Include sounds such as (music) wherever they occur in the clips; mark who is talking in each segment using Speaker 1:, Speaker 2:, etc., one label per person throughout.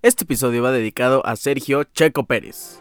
Speaker 1: Este episodio va dedicado a Sergio Checo Pérez.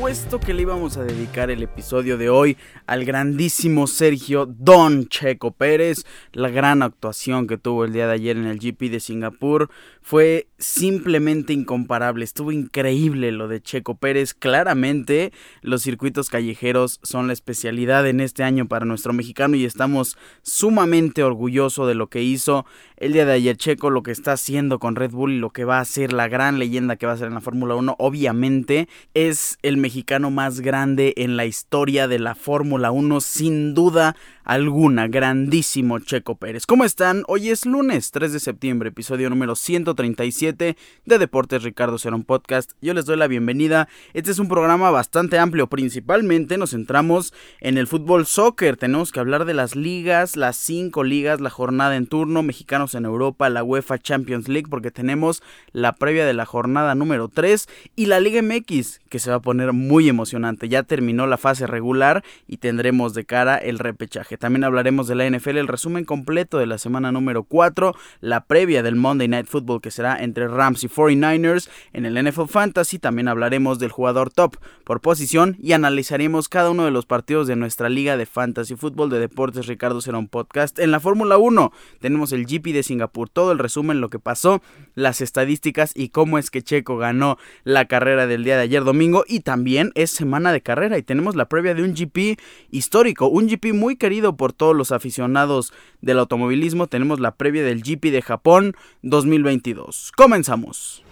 Speaker 1: supuesto que le íbamos a dedicar el episodio de hoy al grandísimo Sergio Don Checo Pérez. La gran actuación que tuvo el día de ayer en el GP de Singapur fue simplemente incomparable. Estuvo increíble lo de Checo Pérez. Claramente los circuitos callejeros son la especialidad en este año para nuestro mexicano y estamos sumamente orgullosos de lo que hizo el día de ayer Checo, lo que está haciendo con Red Bull y lo que va a ser la gran leyenda que va a ser en la Fórmula 1. Obviamente es el mexicano más grande en la historia de la Fórmula 1, sin duda alguna. Grandísimo Checo Pérez. ¿Cómo están? Hoy es lunes 3 de septiembre, episodio número 137 de Deportes Ricardo Cerón Podcast. Yo les doy la bienvenida. Este es un programa bastante amplio. Principalmente nos centramos en el fútbol soccer. Tenemos que hablar de las ligas, las cinco ligas, la jornada en turno, mexicanos en Europa, la UEFA Champions League, porque tenemos la previa de la jornada número 3 y la Liga MX, que se va a poner muy emocionante. Ya terminó la fase regular y tendremos de cara el repechaje. También hablaremos de la NFL, el resumen completo de la semana número 4, la previa del Monday Night Football que será entre Rams y 49ers en el NFL Fantasy. También hablaremos del jugador top por posición y analizaremos cada uno de los partidos de nuestra liga de Fantasy Football de Deportes Ricardo será un podcast. En la Fórmula 1 tenemos el GP de Singapur, todo el resumen, lo que pasó, las estadísticas y cómo es que Checo ganó la carrera del día de ayer domingo y también es semana de carrera y tenemos la previa de un GP histórico, un GP muy querido por todos los aficionados del automovilismo. Tenemos la previa del GP de Japón 2022. Comenzamos.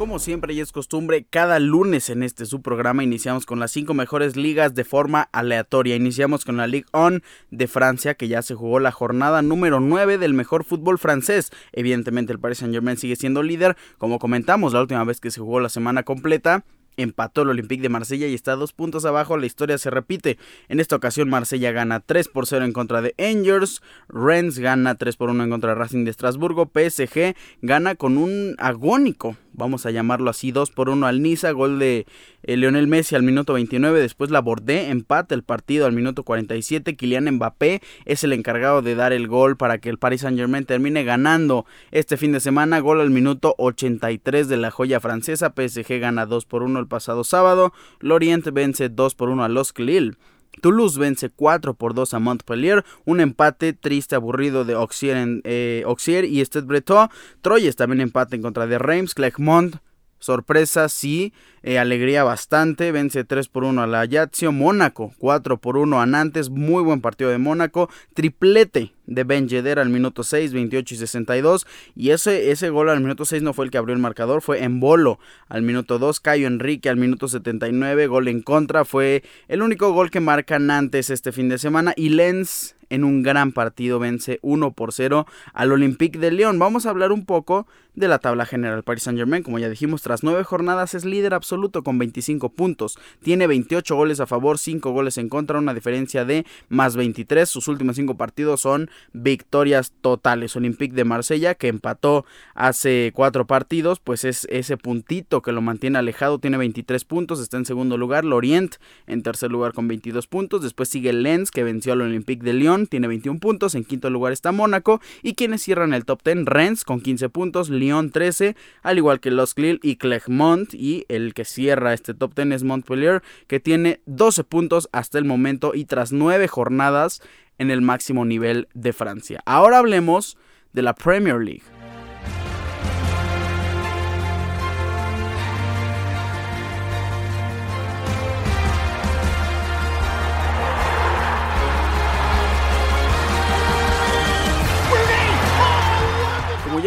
Speaker 1: Como siempre y es costumbre, cada lunes en este su programa iniciamos con las cinco mejores ligas de forma aleatoria. Iniciamos con la Ligue 1 de Francia, que ya se jugó la jornada número 9 del mejor fútbol francés. Evidentemente el Paris Saint Germain sigue siendo líder, como comentamos la última vez que se jugó la semana completa empató el Olympique de Marsella y está dos puntos abajo. La historia se repite. En esta ocasión Marsella gana 3 por 0 en contra de Angers. Rennes gana 3 por 1 en contra de Racing de Estrasburgo. PSG gana con un agónico vamos a llamarlo así, 2 por 1 al Niza, gol de eh, Lionel Messi al minuto 29, después la Bordé, empate el partido al minuto 47, Kylian Mbappé es el encargado de dar el gol para que el Paris Saint Germain termine ganando este fin de semana, gol al minuto 83 de la joya francesa, PSG gana 2 por 1 el pasado sábado, Lorient vence 2 por 1 a Los Lille. Toulouse vence 4 por 2 a Montpellier, un empate triste, aburrido de Auxier, eh, y Stade Breton. Troyes también empate en contra de Reims, Clermont sorpresa, sí, eh, alegría bastante, vence 3 por 1 a la Ajaccio, Mónaco 4 por 1 a Nantes, muy buen partido de Mónaco, triplete de Ben Yedder al minuto 6, 28 y 62, y ese, ese gol al minuto 6 no fue el que abrió el marcador, fue en bolo al minuto 2, Cayo Enrique al minuto 79, gol en contra, fue el único gol que marca Nantes este fin de semana, y Lens en un gran partido vence 1 por 0 al Olympique de Lyon. Vamos a hablar un poco de la tabla general. Paris Saint Germain, como ya dijimos, tras 9 jornadas es líder absoluto con 25 puntos. Tiene 28 goles a favor, 5 goles en contra, una diferencia de más 23. Sus últimos 5 partidos son victorias totales. Olympique de Marsella, que empató hace 4 partidos, pues es ese puntito que lo mantiene alejado, tiene 23 puntos, está en segundo lugar. Lorient en tercer lugar con 22 puntos. Después sigue Lens, que venció al Olympique de Lyon tiene 21 puntos, en quinto lugar está Mónaco y quienes cierran el top 10, Rennes con 15 puntos, Lyon 13, al igual que Los Lille y Clermont y el cierra este top 10 es Montpellier que tiene 12 puntos hasta el momento y tras 9 jornadas en el máximo nivel de Francia. Ahora hablemos de la Premier League.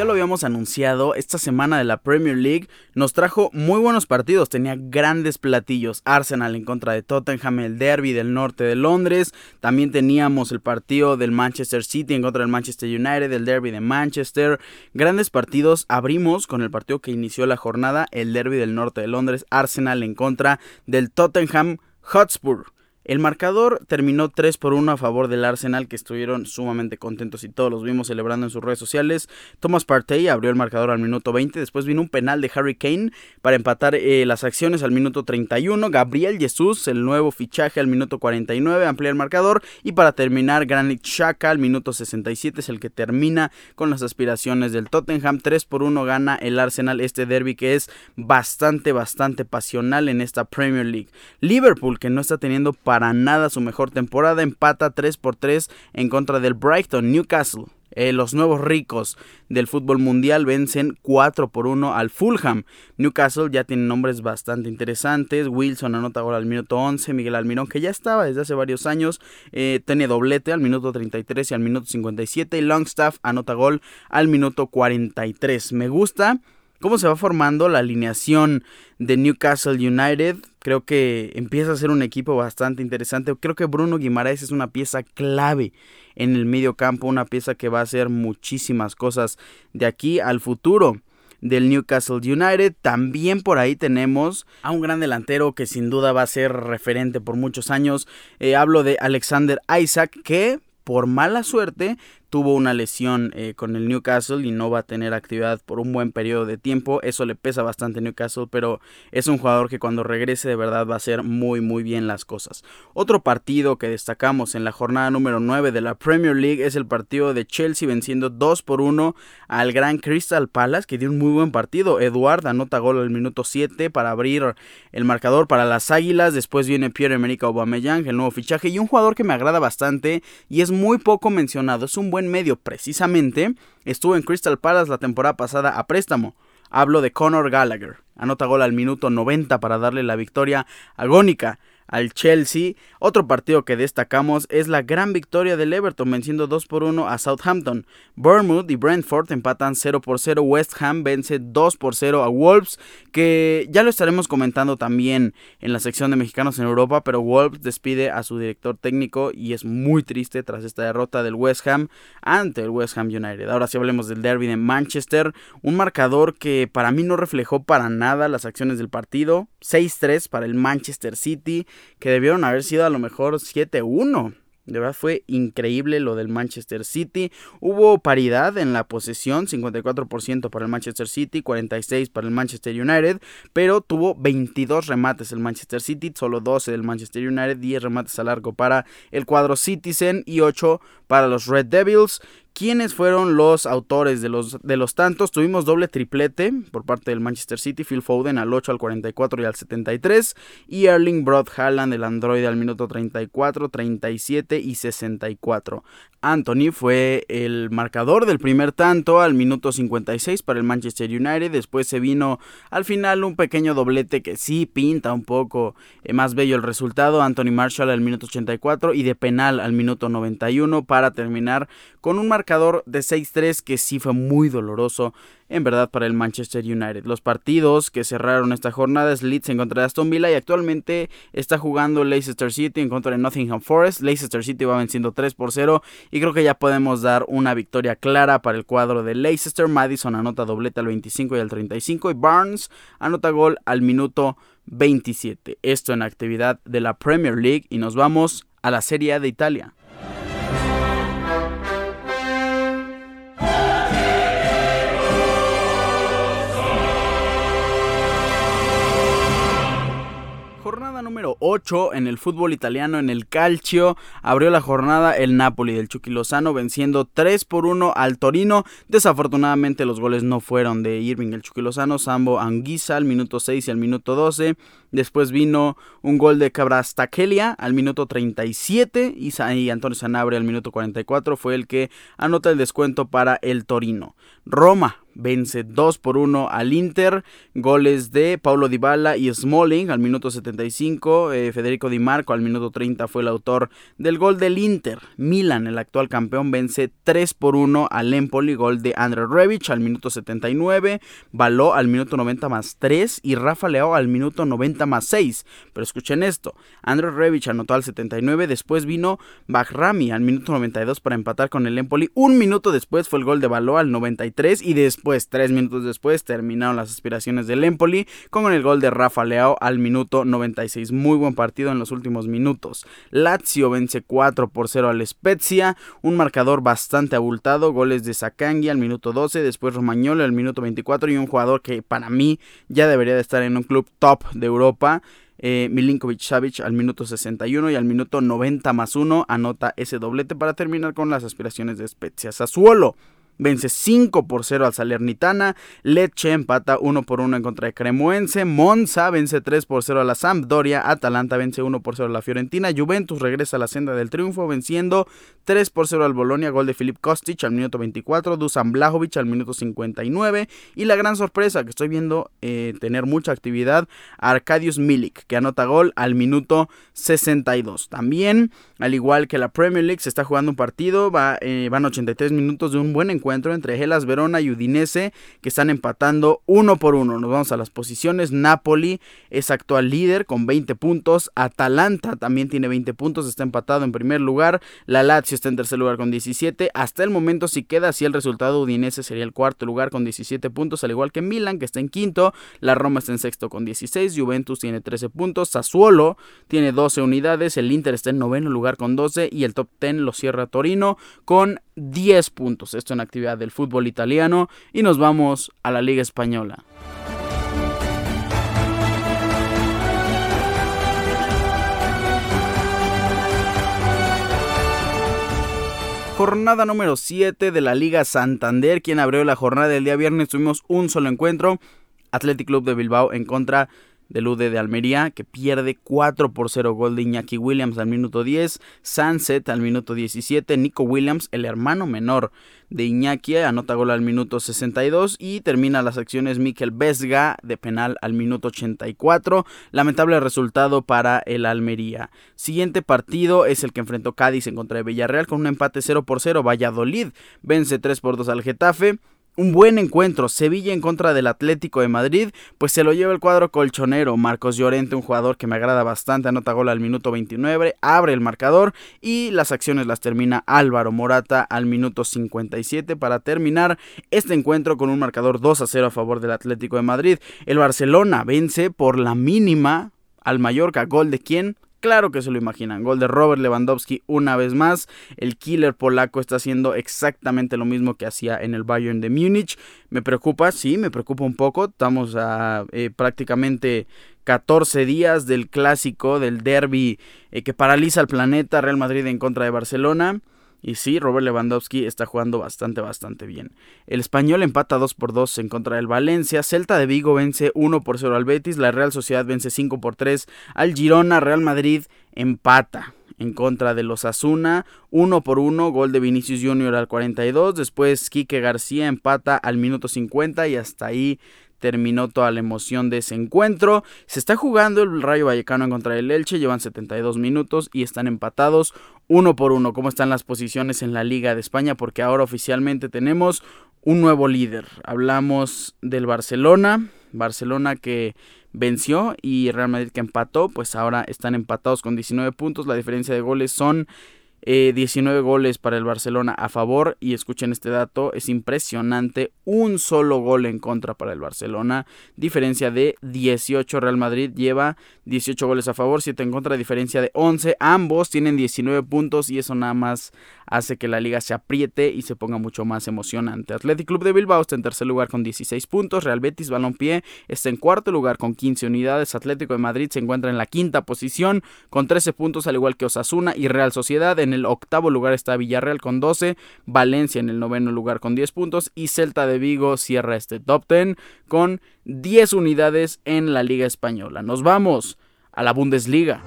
Speaker 1: Ya lo habíamos anunciado, esta semana de la Premier League nos trajo muy buenos partidos, tenía grandes platillos. Arsenal en contra de Tottenham, el derby del norte de Londres. También teníamos el partido del Manchester City en contra del Manchester United, el derby de Manchester. Grandes partidos. Abrimos con el partido que inició la jornada, el derby del norte de Londres, Arsenal en contra del Tottenham Hotspur. El marcador terminó 3 por 1 a favor del Arsenal, que estuvieron sumamente contentos y todos los vimos celebrando en sus redes sociales. Thomas Partey abrió el marcador al minuto 20, después vino un penal de Harry Kane para empatar eh, las acciones al minuto 31. Gabriel Jesús, el nuevo fichaje al minuto 49, amplía el marcador. Y para terminar, Granit Xhaka al minuto 67 es el que termina con las aspiraciones del Tottenham. 3 por 1 gana el Arsenal este derby que es bastante, bastante pasional en esta Premier League. Liverpool, que no está teniendo para nada su mejor temporada, empata 3 por 3 en contra del Brighton Newcastle. Eh, los nuevos ricos del fútbol mundial vencen 4 por 1 al Fulham. Newcastle ya tiene nombres bastante interesantes. Wilson anota gol al minuto 11. Miguel Almirón, que ya estaba desde hace varios años, eh, tiene doblete al minuto 33 y al minuto 57. Y Longstaff anota gol al minuto 43. Me gusta cómo se va formando la alineación de Newcastle United. Creo que empieza a ser un equipo bastante interesante. Creo que Bruno Guimaraes es una pieza clave en el medio campo, una pieza que va a hacer muchísimas cosas de aquí al futuro del Newcastle United. También por ahí tenemos a un gran delantero que sin duda va a ser referente por muchos años. Eh, hablo de Alexander Isaac que por mala suerte tuvo una lesión eh, con el Newcastle y no va a tener actividad por un buen periodo de tiempo. Eso le pesa bastante a Newcastle, pero es un jugador que cuando regrese de verdad va a hacer muy muy bien las cosas. Otro partido que destacamos en la jornada número 9 de la Premier League es el partido de Chelsea venciendo 2 por 1 al gran Crystal Palace, que dio un muy buen partido. Eduard anota gol al minuto 7 para abrir el marcador para las Águilas. Después viene Pierre-Emerick Aubameyang, el nuevo fichaje y un jugador que me agrada bastante y es muy poco mencionado. Es un buen medio precisamente, estuvo en Crystal Palace la temporada pasada a préstamo. Hablo de Conor Gallagher. Anota gol al minuto 90 para darle la victoria agónica al Chelsea. Otro partido que destacamos es la gran victoria del Everton venciendo 2 por 1 a Southampton. Bournemouth y Brentford empatan 0 por 0. West Ham vence 2 por 0 a Wolves, que ya lo estaremos comentando también en la sección de mexicanos en Europa, pero Wolves despide a su director técnico y es muy triste tras esta derrota del West Ham ante el West Ham United. Ahora sí hablemos del derby de Manchester, un marcador que para mí no reflejó para nada las acciones del partido. 6-3 para el Manchester City que debieron haber sido a lo mejor 7-1. De verdad fue increíble lo del Manchester City. Hubo paridad en la posesión, 54% para el Manchester City, 46% para el Manchester United, pero tuvo 22 remates el Manchester City, solo 12 del Manchester United, 10 remates a largo para el cuadro Citizen y 8 para los Red Devils. ¿Quiénes fueron los autores de los, de los tantos? Tuvimos doble triplete por parte del Manchester City, Phil Foden al 8, al 44 y al 73, y Erling Broad Haaland, el androide al minuto 34, 37 y 64. Anthony fue el marcador del primer tanto al minuto 56 para el Manchester United, después se vino al final un pequeño doblete que sí pinta un poco eh, más bello el resultado, Anthony Marshall al minuto 84 y de penal al minuto 91 para terminar con un marcador de 6-3 que sí fue muy doloroso en verdad para el Manchester United. Los partidos que cerraron esta jornada es Leeds en contra de Aston Villa y actualmente está jugando Leicester City en contra de Nottingham Forest. Leicester City va venciendo 3 por 0 y creo que ya podemos dar una victoria clara para el cuadro de Leicester. Madison anota doblete al 25 y al 35 y Barnes anota gol al minuto 27. Esto en actividad de la Premier League y nos vamos a la Serie A de Italia. Número 8 en el fútbol italiano, en el Calcio. Abrió la jornada el Napoli del Chucky Lozano venciendo 3 por 1 al Torino. Desafortunadamente los goles no fueron de Irving el Chucky Lozano, Sambo Anguisa al minuto 6 y al minuto 12. Después vino un gol de Cabrastakelia al minuto 37 y Antonio Sanabria al minuto 44 fue el que anota el descuento para el Torino. Roma vence 2 por 1 al Inter. Goles de Paulo Dybala y Smalling al minuto 75. Eh, Federico Di Marco al minuto 30 fue el autor del gol del Inter. Milan, el actual campeón, vence 3 por 1 al Empoli. Gol de André Revich al minuto 79. Baló al minuto 90 más 3 y Rafa Leao al minuto 90 más 6. Pero escuchen esto. André Revich anotó al 79. Después vino Bahrami al minuto 92 para empatar con el Empoli. Un minuto después fue el gol de Baló al 93 y después pues tres minutos después terminaron las aspiraciones del Empoli con el gol de Rafa Leao al minuto 96. Muy buen partido en los últimos minutos. Lazio vence 4 por 0 al Spezia, un marcador bastante abultado, goles de Sakangi al minuto 12, después Romagnolo al minuto 24 y un jugador que para mí ya debería de estar en un club top de Europa. Eh, Milinkovic Savic al minuto 61 y al minuto 90 más 1 anota ese doblete para terminar con las aspiraciones de Spezia. Sassuolo vence 5 por 0 al Salernitana, Lecce empata 1 por 1 en contra de Cremoense, Monza vence 3 por 0 a la Sampdoria, Atalanta vence 1 por 0 a la Fiorentina, Juventus regresa a la senda del triunfo venciendo 3 por 0 al Bolonia, gol de Filip Kostic al minuto 24, Dusan Blajovic al minuto 59 y la gran sorpresa que estoy viendo eh, tener mucha actividad, Arkadius Milik que anota gol al minuto 62. También, al igual que la Premier League, se está jugando un partido, va, eh, van 83 minutos de un buen encuentro encuentro entre Gelas Verona y Udinese que están empatando uno por uno. Nos vamos a las posiciones. Napoli es actual líder con 20 puntos. Atalanta también tiene 20 puntos, está empatado en primer lugar. La Lazio está en tercer lugar con 17. Hasta el momento si queda así el resultado Udinese sería el cuarto lugar con 17 puntos, al igual que Milan que está en quinto. La Roma está en sexto con 16. Juventus tiene 13 puntos. Sassuolo tiene 12 unidades. El Inter está en noveno lugar con 12 y el top 10 lo cierra Torino con 10 puntos. Esto en actividad del fútbol italiano y nos vamos a la Liga Española. Jornada número 7 de la Liga Santander. Quien abrió la jornada del día viernes tuvimos un solo encuentro. Athletic Club de Bilbao en contra del UD de Almería, que pierde 4 por 0 gol de Iñaki Williams al minuto 10, Sunset al minuto 17, Nico Williams, el hermano menor de Iñaki, anota gol al minuto 62 y termina las acciones Mikel Vesga de penal al minuto 84. Lamentable resultado para el Almería. Siguiente partido es el que enfrentó Cádiz en contra de Villarreal con un empate 0 por 0. Valladolid vence 3 por 2 al Getafe un buen encuentro, Sevilla en contra del Atlético de Madrid, pues se lo lleva el cuadro colchonero, Marcos Llorente, un jugador que me agrada bastante, anota gol al minuto 29, abre el marcador y las acciones las termina Álvaro Morata al minuto 57 para terminar este encuentro con un marcador 2 a 0 a favor del Atlético de Madrid. El Barcelona vence por la mínima al Mallorca, gol de quién? Claro que se lo imaginan. Gol de Robert Lewandowski una vez más. El killer polaco está haciendo exactamente lo mismo que hacía en el Bayern de Múnich. Me preocupa, sí, me preocupa un poco. Estamos a eh, prácticamente 14 días del clásico, del derby eh, que paraliza el planeta. Real Madrid en contra de Barcelona. Y sí, Robert Lewandowski está jugando bastante, bastante bien. El español empata 2 por 2 en contra del Valencia. Celta de Vigo vence 1 por 0 al Betis. La Real Sociedad vence 5 por 3 al Girona. Real Madrid empata en contra de los Asuna, 1 por 1, gol de Vinicius Junior al 42, después Quique García empata al minuto 50 y hasta ahí terminó toda la emoción de ese encuentro. Se está jugando el Rayo Vallecano en contra del Elche, llevan 72 minutos y están empatados uno por uno. ¿Cómo están las posiciones en la Liga de España? Porque ahora oficialmente tenemos un nuevo líder. Hablamos del Barcelona, Barcelona que venció y Real Madrid que empató, pues ahora están empatados con 19 puntos. La diferencia de goles son 19 eh, goles para el Barcelona a favor y escuchen este dato, es impresionante, un solo gol en contra para el Barcelona, diferencia de 18, Real Madrid lleva 18 goles a favor, 7 en contra, diferencia de 11, ambos tienen 19 puntos y eso nada más hace que la liga se apriete y se ponga mucho más emocionante. Athletic Club de Bilbao está en tercer lugar con 16 puntos, Real Betis Balompié está en cuarto lugar con 15 unidades, Atlético de Madrid se encuentra en la quinta posición con 13 puntos al igual que Osasuna y Real Sociedad en el octavo lugar está Villarreal con 12, Valencia en el noveno lugar con 10 puntos y Celta de Vigo cierra este top 10 con 10 unidades en la Liga Española. Nos vamos a la Bundesliga.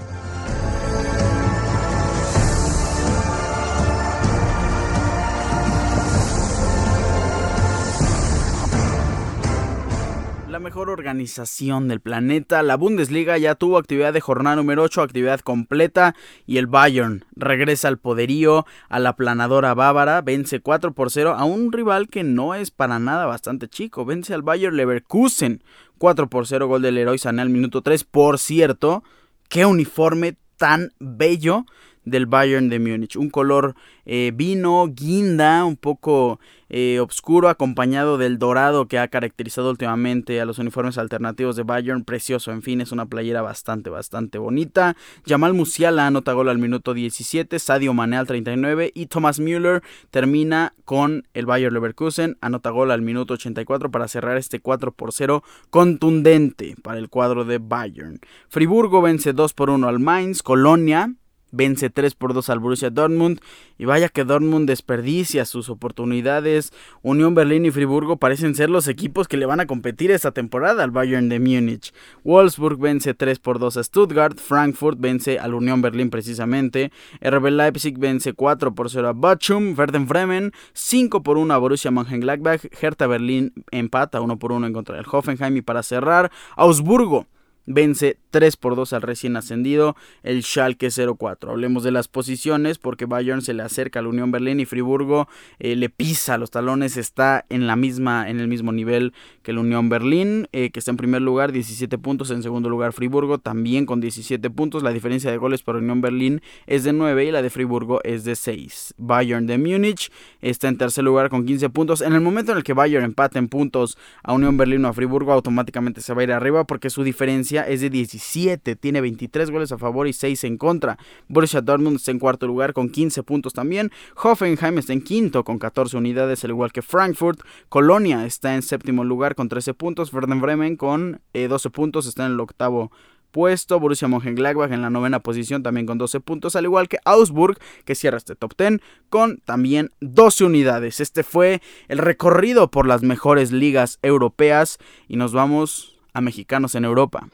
Speaker 1: Mejor organización del planeta. La Bundesliga ya tuvo actividad de jornada número 8, actividad completa. Y el Bayern regresa al poderío, a la planadora bávara. Vence 4 por 0 a un rival que no es para nada bastante chico. Vence al Bayern Leverkusen 4 por 0, gol del Héroe Sané al minuto 3. Por cierto, qué uniforme tan bello del Bayern de Múnich. Un color eh, vino, guinda, un poco eh, oscuro, acompañado del dorado que ha caracterizado últimamente a los uniformes alternativos de Bayern. Precioso, en fin, es una playera bastante, bastante bonita. Jamal Musiala anota gol al minuto 17, Sadio Mane al 39 y Thomas Müller termina con el Bayern Leverkusen, anota gol al minuto 84 para cerrar este 4 por 0 contundente para el cuadro de Bayern. Friburgo vence 2 por 1 al Mainz, Colonia vence 3 por 2 al Borussia Dortmund. Y vaya que Dortmund desperdicia sus oportunidades. Unión Berlín y Friburgo parecen ser los equipos que le van a competir esta temporada al Bayern de Múnich. Wolfsburg vence 3 por 2 a Stuttgart, Frankfurt vence al Unión Berlín precisamente, RB Leipzig vence 4 por 0 a Bochum, Werder Bremen 5 por 1 a Borussia Mönchengladbach, Hertha Berlín empata 1 por 1 en contra del Hoffenheim. Y para cerrar Augsburgo vence 3 por 2 al recién ascendido, el Schalke 04. Hablemos de las posiciones porque Bayern se le acerca a la Unión Berlín y Friburgo eh, le pisa los talones, está en la misma en el mismo nivel que la Unión Berlín, eh, que está en primer lugar 17 puntos, en segundo lugar Friburgo también con 17 puntos, la diferencia de goles para Unión Berlín es de 9 y la de Friburgo es de 6. Bayern de Múnich está en tercer lugar con 15 puntos. En el momento en el que Bayern empate en puntos a Unión Berlín o a Friburgo, automáticamente se va a ir arriba porque su diferencia es de 17, tiene 23 goles a favor y 6 en contra. Borussia Dortmund está en cuarto lugar con 15 puntos también. Hoffenheim está en quinto con 14 unidades, al igual que Frankfurt. Colonia está en séptimo lugar con 13 puntos. Werder Bremen con 12 eh, puntos está en el octavo puesto. Borussia Mönchengladbach en la novena posición también con 12 puntos, al igual que Augsburg que cierra este top 10 con también 12 unidades. Este fue el recorrido por las mejores ligas europeas y nos vamos a mexicanos en Europa.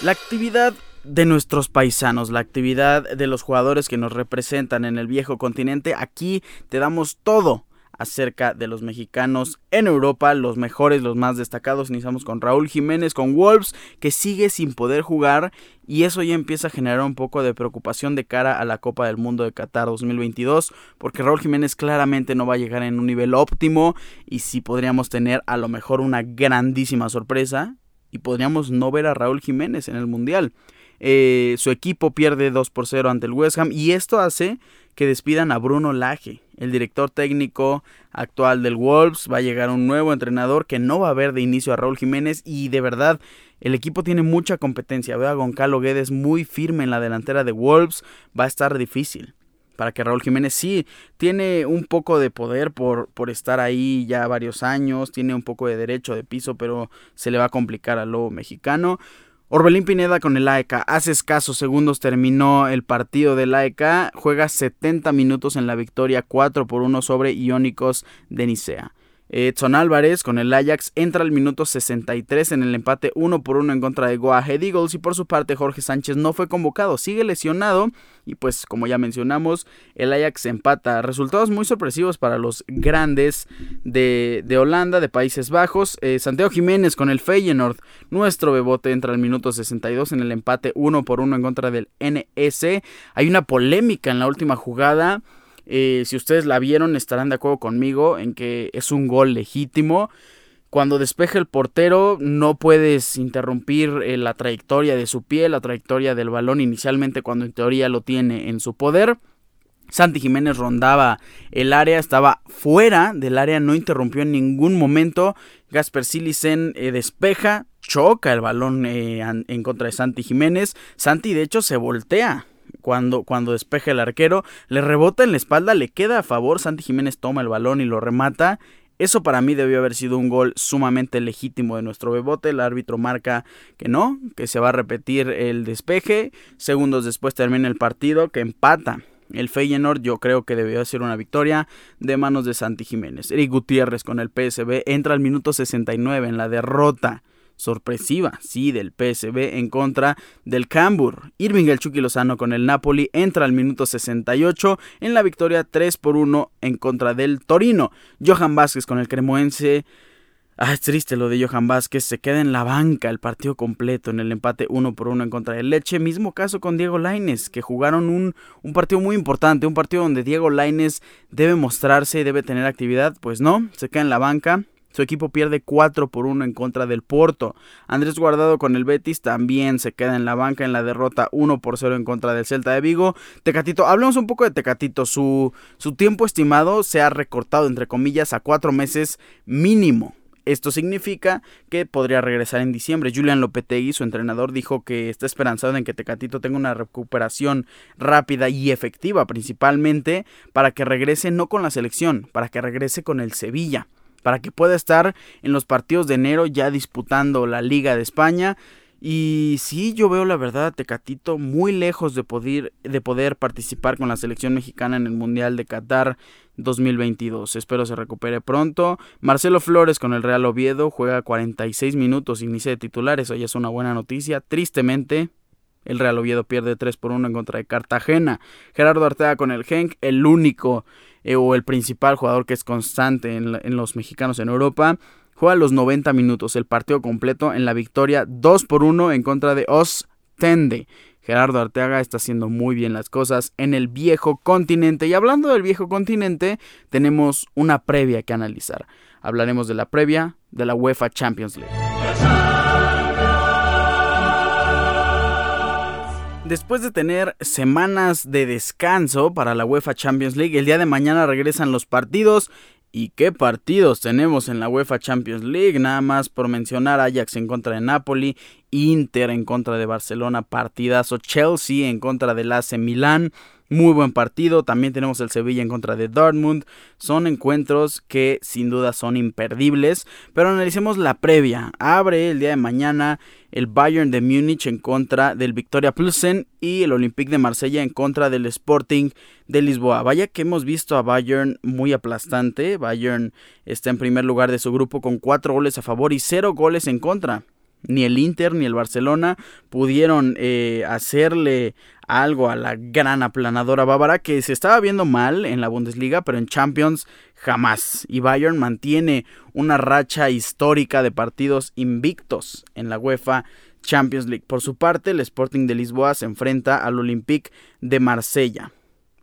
Speaker 1: La actividad de nuestros paisanos, la actividad de los jugadores que nos representan en el viejo continente, aquí te damos todo acerca de los mexicanos en Europa, los mejores, los más destacados. Iniciamos con Raúl Jiménez, con Wolves, que sigue sin poder jugar y eso ya empieza a generar un poco de preocupación de cara a la Copa del Mundo de Qatar 2022, porque Raúl Jiménez claramente no va a llegar en un nivel óptimo y sí podríamos tener a lo mejor una grandísima sorpresa y podríamos no ver a Raúl Jiménez en el Mundial. Eh, su equipo pierde 2 por 0 ante el West Ham y esto hace que despidan a Bruno Lage, el director técnico actual del Wolves. Va a llegar un nuevo entrenador que no va a ver de inicio a Raúl Jiménez y de verdad el equipo tiene mucha competencia. Veo a Goncalo Guedes muy firme en la delantera de Wolves. Va a estar difícil para que Raúl Jiménez sí tiene un poco de poder por, por estar ahí ya varios años, tiene un poco de derecho de piso, pero se le va a complicar al lobo mexicano. Orbelín Pineda con el AEK. Hace escasos segundos terminó el partido del AEK. Juega 70 minutos en la victoria 4 por 1 sobre Iónicos de Nicea. Edson Álvarez con el Ajax entra al minuto 63 en el empate 1 por 1 en contra de Goa Head Eagles y por su parte Jorge Sánchez no fue convocado, sigue lesionado y pues como ya mencionamos el Ajax empata. Resultados muy sorpresivos para los grandes de, Holanda, de Países Bajos. Eh, Santiago Jiménez con el Feyenoord, nuestro bebote entra al minuto 62 en el empate 1 por 1 en contra del NS. Hay una polémica en la última jugada. Eh, si ustedes la vieron, estarán de acuerdo conmigo en que es un gol legítimo. Cuando despeja el portero, no puedes interrumpir eh, la trayectoria de su pie, la trayectoria del balón inicialmente cuando en teoría lo tiene en su poder. Santi Jiménez rondaba el área, estaba fuera del área, no interrumpió en ningún momento. Gasper Silicen eh, despeja, choca el balón en contra de Santi Jiménez. Santi de hecho se voltea cuando, cuando despeja el arquero, le rebota en la espalda, le queda a favor, Santi Jiménez toma el balón y lo remata. Eso para mí debió haber sido un gol sumamente legítimo de nuestro bebote. El árbitro marca que no, que se va a repetir el despeje. Segundos después termina el partido, que empata. El Feyenoord yo creo que debió ser una victoria de manos de Santi Jiménez. Eric Gutiérrez con el PSB entra al minuto 69 en la derrota sorpresiva, sí, del PSB en contra del Cambur. Irving el Chucky Lozano con el Napoli entra al minuto 68 en la victoria 3 por 1 en contra del Torino. Johan Vázquez con el Cremoense. Ah, es triste lo de Johan Vázquez, se queda en la banca el partido completo en el empate 1 por 1 en contra del Leche. Mismo caso con Diego Laines, que jugaron un, un partido muy importante, un partido donde Diego Laines debe mostrarse, debe tener actividad. Pues no, se queda en la banca su equipo pierde 4 por 1 en contra del Porto. Andrés Guardado con el Betis también se queda en la banca en la derrota 1 por 0 en contra del Celta de Vigo. Tecatito, hablemos un poco de Tecatito. Su, su tiempo estimado se ha recortado, entre comillas, a 4 meses mínimo. Esto significa que podría regresar en diciembre. Julian Lopetegui, su entrenador, dijo que está esperanzado en que Tecatito tenga una recuperación rápida y efectiva, principalmente para que regrese no con la selección, para que regrese con el Sevilla para que pueda estar en los partidos de enero ya disputando la Liga de España. Y sí, yo veo la verdad a Tecatito muy lejos de poder, de poder participar con la selección mexicana en el Mundial de Qatar 2022. Espero se recupere pronto. Marcelo Flores con el Real Oviedo juega 46 minutos, inicia de titular, eso ya es una buena noticia. Tristemente, el Real Oviedo pierde 3 por 1 en contra de Cartagena. Gerardo Arteaga con el Genk, el único eh, o el principal jugador que es constante en, los mexicanos en Europa. Juega los 90 minutos, el partido completo en la victoria 2 por 1 en contra de Ostende. Gerardo Arteaga está haciendo muy bien las cosas en el viejo continente. Y hablando del viejo continente, tenemos una previa que analizar. Hablaremos de la previa de la UEFA Champions League. Después de tener semanas de descanso para la UEFA Champions League, el día de mañana regresan los partidos. ¿Y qué partidos tenemos en la UEFA Champions League? Nada más por mencionar Ajax en contra de Napoli, Inter en contra de Barcelona, partidazo Chelsea en contra del AC Milán, muy buen partido. También tenemos el Sevilla en contra de Dortmund. Son encuentros que sin duda son imperdibles. Pero analicemos la previa. Abre el día de mañana el Bayern de Múnich en contra del Victoria Plusen y el Olympique de Marsella en contra del Sporting de Lisboa. Vaya que hemos visto a Bayern muy aplastante. Bayern está en primer lugar de su grupo con 4 goles a favor y 0 goles en contra ni el Inter ni el Barcelona pudieron eh, hacerle algo a la gran aplanadora bávara que se estaba viendo mal en la Bundesliga, pero en Champions jamás. Y Bayern mantiene una racha histórica de partidos invictos en la UEFA Champions League. Por su parte, el Sporting de Lisboa se enfrenta al Olympique de Marsella.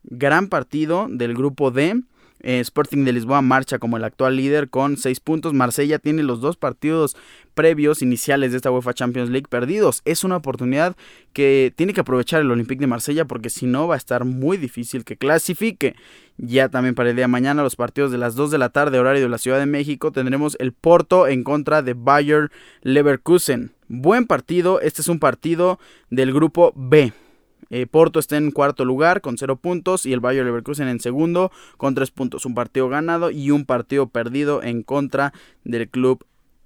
Speaker 1: Gran partido del grupo D eh, Sporting de Lisboa marcha como el actual líder con 6 puntos. Marsella tiene los dos partidos previos iniciales de esta UEFA Champions League perdidos. Es una oportunidad que tiene que aprovechar el Olympique de Marsella porque si no va a estar muy difícil que clasifique. Ya también para el día de mañana los partidos de las 2 de la tarde horario de la Ciudad de México tendremos el Porto en contra de Bayer Leverkusen. Buen partido, este es un partido del grupo B. Eh, Porto está en cuarto lugar con cero puntos y el Bayer Leverkusen en segundo con tres puntos. Un partido ganado y un partido perdido en contra del club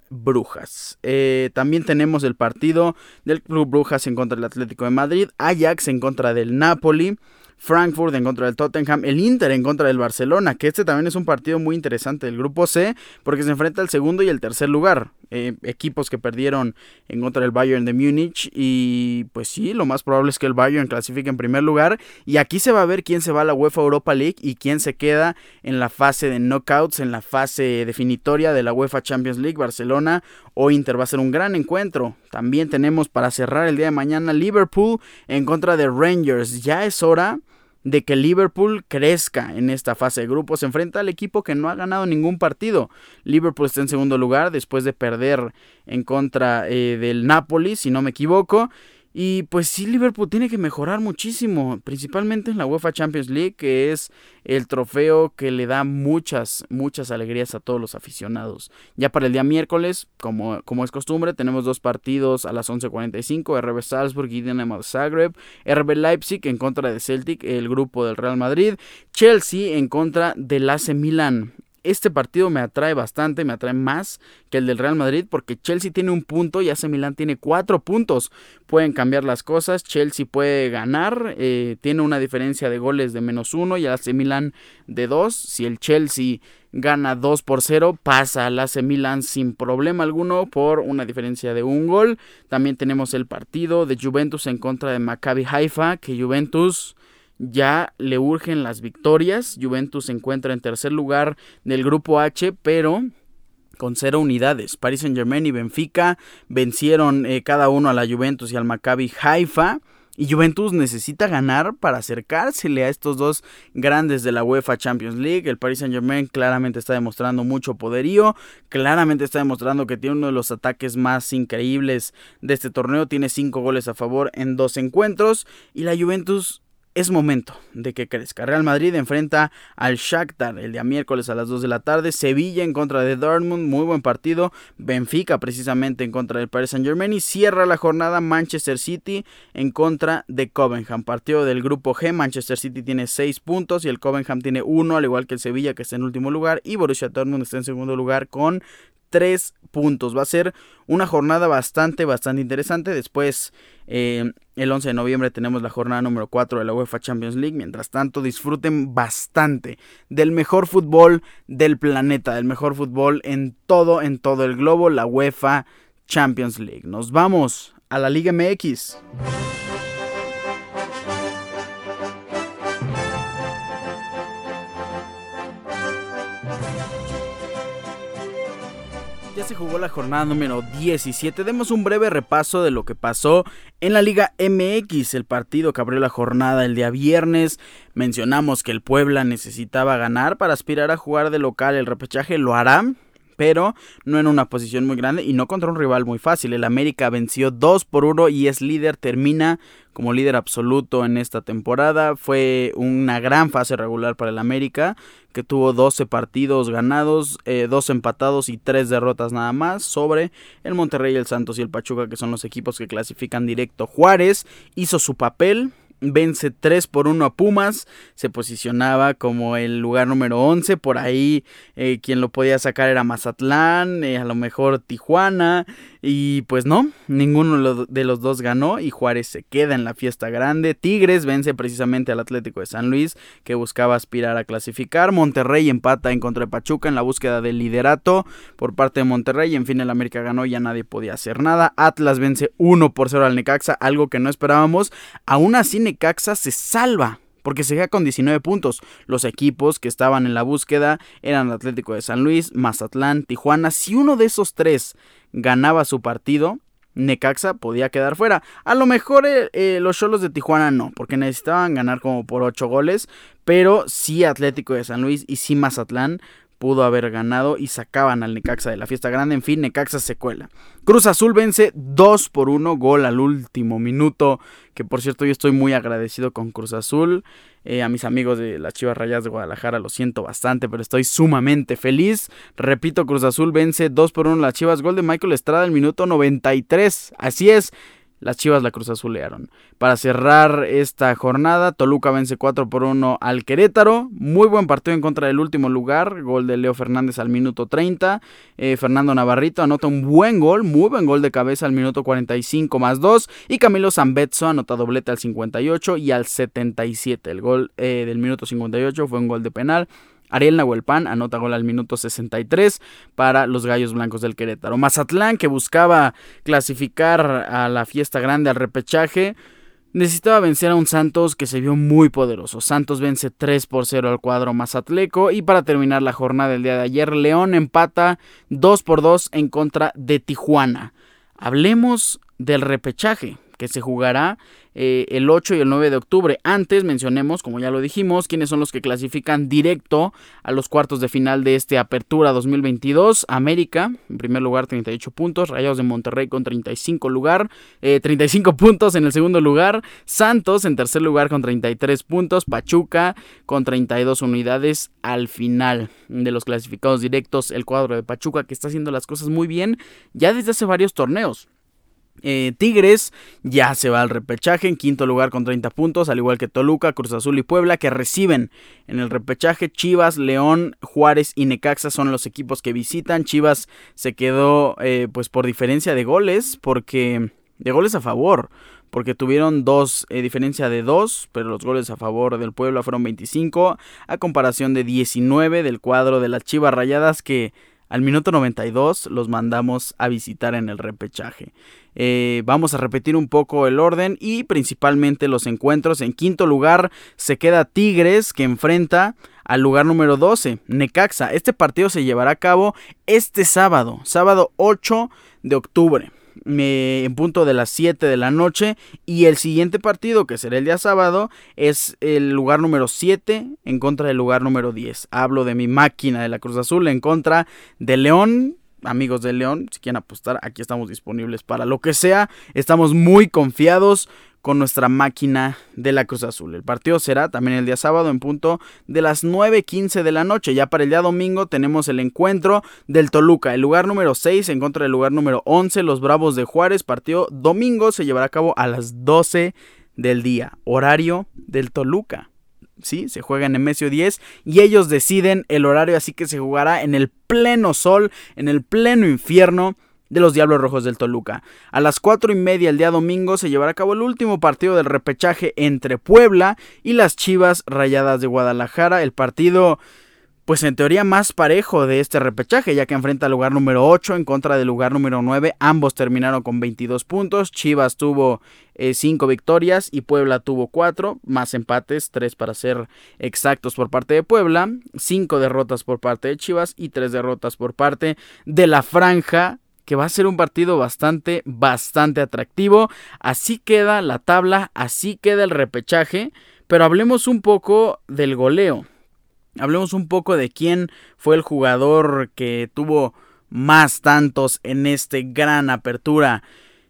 Speaker 1: Brujas. Eh, también tenemos el partido del Club Brujas en contra del Atlético de Madrid, Ajax en contra del Napoli, Frankfurt en contra del Tottenham, el Inter en contra del Barcelona, que este también es un partido muy interesante del grupo C, porque se enfrenta al segundo y el tercer lugar. Eh, equipos que perdieron en contra del Bayern de Múnich y pues sí, lo más probable es que el Bayern clasifique en primer lugar y aquí se va a ver quién se va a la UEFA Europa League y quién se queda en la fase de knockouts, en la fase definitoria de la UEFA Champions League, Barcelona o Inter va a ser un gran encuentro. También tenemos para cerrar el día de mañana Liverpool en contra de Rangers. Ya es hora de que Liverpool crezca en esta fase de grupos. Se enfrenta al equipo que no ha ganado ningún partido. Liverpool está en segundo lugar después de perder en contra eh, del Napoli, si no me equivoco. Y pues sí, Liverpool tiene que mejorar muchísimo, principalmente en la UEFA Champions League, que es el trofeo que le da muchas, muchas alegrías a todos los aficionados. Ya para el día miércoles, como, como es costumbre, tenemos dos partidos a las 11.45, RB Salzburg y Dinamo Zagreb, RB Leipzig en contra de Celtic, el grupo del Real Madrid, Chelsea en contra del AC Milan este partido me atrae bastante, me atrae más que el del Real Madrid porque Chelsea tiene un punto y AC Milan tiene cuatro puntos. Pueden cambiar las cosas, Chelsea puede ganar, eh, tiene una diferencia de goles de menos uno y AC Milan de dos. Si el Chelsea gana 2 por 0, pasa al AC Milan sin problema alguno por una diferencia de un gol. También tenemos el partido de Juventus en contra de Maccabi Haifa, que Juventus ya le urgen las victorias. Juventus se encuentra en tercer lugar del grupo H, pero con cero unidades. Paris Saint Germain y Benfica vencieron eh, cada uno a la Juventus y al Maccabi Haifa. Y Juventus necesita ganar para acercársele a estos dos grandes de la UEFA Champions League. El Paris Saint Germain claramente está demostrando mucho poderío. Claramente está demostrando que tiene uno de los ataques más increíbles de este torneo. Tiene cinco goles a favor en dos encuentros. Y la Juventus es momento de que crezca. Real Madrid enfrenta al Shakhtar el día miércoles a las 2 de la tarde. Sevilla en contra de Dortmund, muy buen partido. Benfica precisamente en contra del Paris Saint Germain. Y cierra la jornada Manchester City en contra de Covenham. Partido del grupo G. Manchester City tiene 6 puntos y el Covenham tiene 1, al igual que el Sevilla que está en último lugar. Y Borussia Dortmund está en segundo lugar con 3 puntos. Va a ser una jornada bastante, bastante interesante. Después, eh, el 11 de noviembre, tenemos la jornada número 4 de la UEFA Champions League. Mientras tanto, disfruten bastante del mejor fútbol del planeta, del mejor fútbol en todo, en todo el globo, la UEFA Champions League. Nos vamos a la Liga MX. Se jugó la jornada número 17. Demos un breve repaso de lo que pasó en la Liga MX, el partido que abrió la jornada el día viernes. Mencionamos que el Puebla necesitaba ganar para aspirar a jugar de local el repechaje. Lo hará, pero no en una posición muy grande y no contra un rival muy fácil. El América venció 2 por 1 y es líder, termina como líder absoluto en esta temporada. Fue una gran fase regular para el América, que tuvo 12 partidos ganados, 2 eh, empatados y 3 derrotas nada más sobre el Monterrey, el Santos y el Pachuca, que son los equipos que clasifican directo. Juárez hizo su papel, vence 3 por 1 a Pumas, se posicionaba como el lugar número 11, por ahí eh, quien lo podía sacar era Mazatlán, eh, a lo mejor Tijuana, y pues no, ninguno de los dos ganó y Juárez se queda en la fiesta grande. Tigres vence precisamente al Atlético de San Luis que buscaba aspirar a clasificar. Monterrey empata en contra de Pachuca en la búsqueda del liderato por parte de Monterrey. En fin, el América ganó, ya nadie podía hacer nada. Atlas vence 1 por 0 al Necaxa, algo que no esperábamos. Aún así Necaxa se salva porque se con 19 puntos. Los equipos que estaban en la búsqueda eran Atlético de San Luis, Mazatlán, Tijuana. Si uno de esos tres ganaba su partido, Necaxa podía quedar fuera. A lo mejor eh, eh, los Cholos de Tijuana no, porque necesitaban ganar como por 8 goles, pero sí Atlético de San Luis y sí Mazatlán pudo haber ganado y sacaban al Necaxa de la fiesta grande. En fin, Necaxa se cuela. Cruz Azul vence 2 por 1, gol al último minuto. Que por cierto, yo estoy muy agradecido con Cruz Azul. Eh, a mis amigos de las Chivas Rayas de Guadalajara lo siento bastante, pero estoy sumamente feliz. Repito, Cruz Azul vence 2 por 1 las Chivas. Gol de Michael Estrada al minuto 93. Así es las Chivas la Cruz Azulearon. Para cerrar esta jornada, Toluca vence 4 por 1 al Querétaro. Muy buen partido en contra del último lugar. Gol de Leo Fernández al minuto 30. Eh, Fernando Navarrito anota un buen gol, muy buen gol de cabeza al minuto 45 más 2. Y Camilo Zambetso anota doblete al 58 y al 77. El gol eh, del minuto 58 fue un gol de penal. Ariel Nahuelpan anota gol al minuto 63 para los Gallos Blancos del Querétaro. Mazatlán, que buscaba clasificar a la fiesta grande al repechaje, necesitaba vencer a un Santos que se vio muy poderoso. Santos vence 3 por 0 al cuadro mazatleco y para terminar la jornada del día de ayer, León empata 2 por 2 en contra de Tijuana. Hablemos del repechaje que se jugará eh, el 8 y el 9 de octubre. Antes mencionemos, como ya lo dijimos, quiénes son los que clasifican directo a los cuartos de final de este Apertura 2022. América, en primer lugar, 38 puntos. Rayados de Monterrey con 35 lugar, 35 eh, (laughs) puntos en el segundo lugar. Santos en tercer lugar con 33 puntos. Pachuca con 32 unidades al final de los clasificados directos. El cuadro de Pachuca que está haciendo las cosas muy bien ya desde hace varios torneos. Eh, Tigres ya se va al repechaje en quinto lugar con 30 puntos, al igual que Toluca, Cruz Azul y Puebla, que reciben en el repechaje. Chivas, León, Juárez y Necaxa son los equipos que visitan. Chivas se quedó eh, pues por diferencia de goles, porque de goles a favor, porque tuvieron dos, eh, diferencia de dos, pero los goles a favor del Puebla fueron 25, a comparación de 19 del cuadro de las Chivas Rayadas que al minuto 92 los mandamos a visitar en el repechaje. Eh, vamos a repetir un poco el orden y principalmente los encuentros. En quinto lugar se queda Tigres que enfrenta al lugar número 12, Necaxa. Este partido se llevará a cabo este sábado, sábado 8 de octubre. En punto de las 7 de la noche. Y el siguiente partido, que será el día sábado, es el lugar número 7 en contra del lugar número 10. Hablo de mi máquina de la Cruz Azul en contra de León. Amigos de León, si quieren apostar, aquí estamos disponibles para lo que sea. Estamos muy confiados con nuestra máquina de la Cruz Azul. El partido será también el día sábado en punto de las 9.15 de la noche. Ya para el día domingo tenemos el encuentro del Toluca, el lugar número 6 en contra del lugar número 11, los Bravos de Juárez. Partido domingo se llevará a cabo a las 12 del día, horario del Toluca. Sí, se juega en Nemesio 10 y ellos deciden el horario, así que se jugará en el pleno sol, en el pleno infierno de los Diablos Rojos del Toluca. A las 4 y media el día domingo se llevará a cabo el último partido del repechaje entre Puebla y las Chivas Rayadas de Guadalajara. El partido, pues en teoría más parejo de este repechaje, ya que enfrenta al lugar número 8 en contra del lugar número 9. Ambos terminaron con 22 puntos. Chivas tuvo 5 eh, victorias y Puebla tuvo 4, más empates, 3 para ser exactos por parte de Puebla, 5 derrotas por parte de Chivas y 3 derrotas por parte de la franja que va a ser un partido bastante, bastante atractivo. Así queda la tabla, así queda el repechaje, pero hablemos un poco del goleo. Hablemos un poco de quién fue el jugador que tuvo más tantos en este gran apertura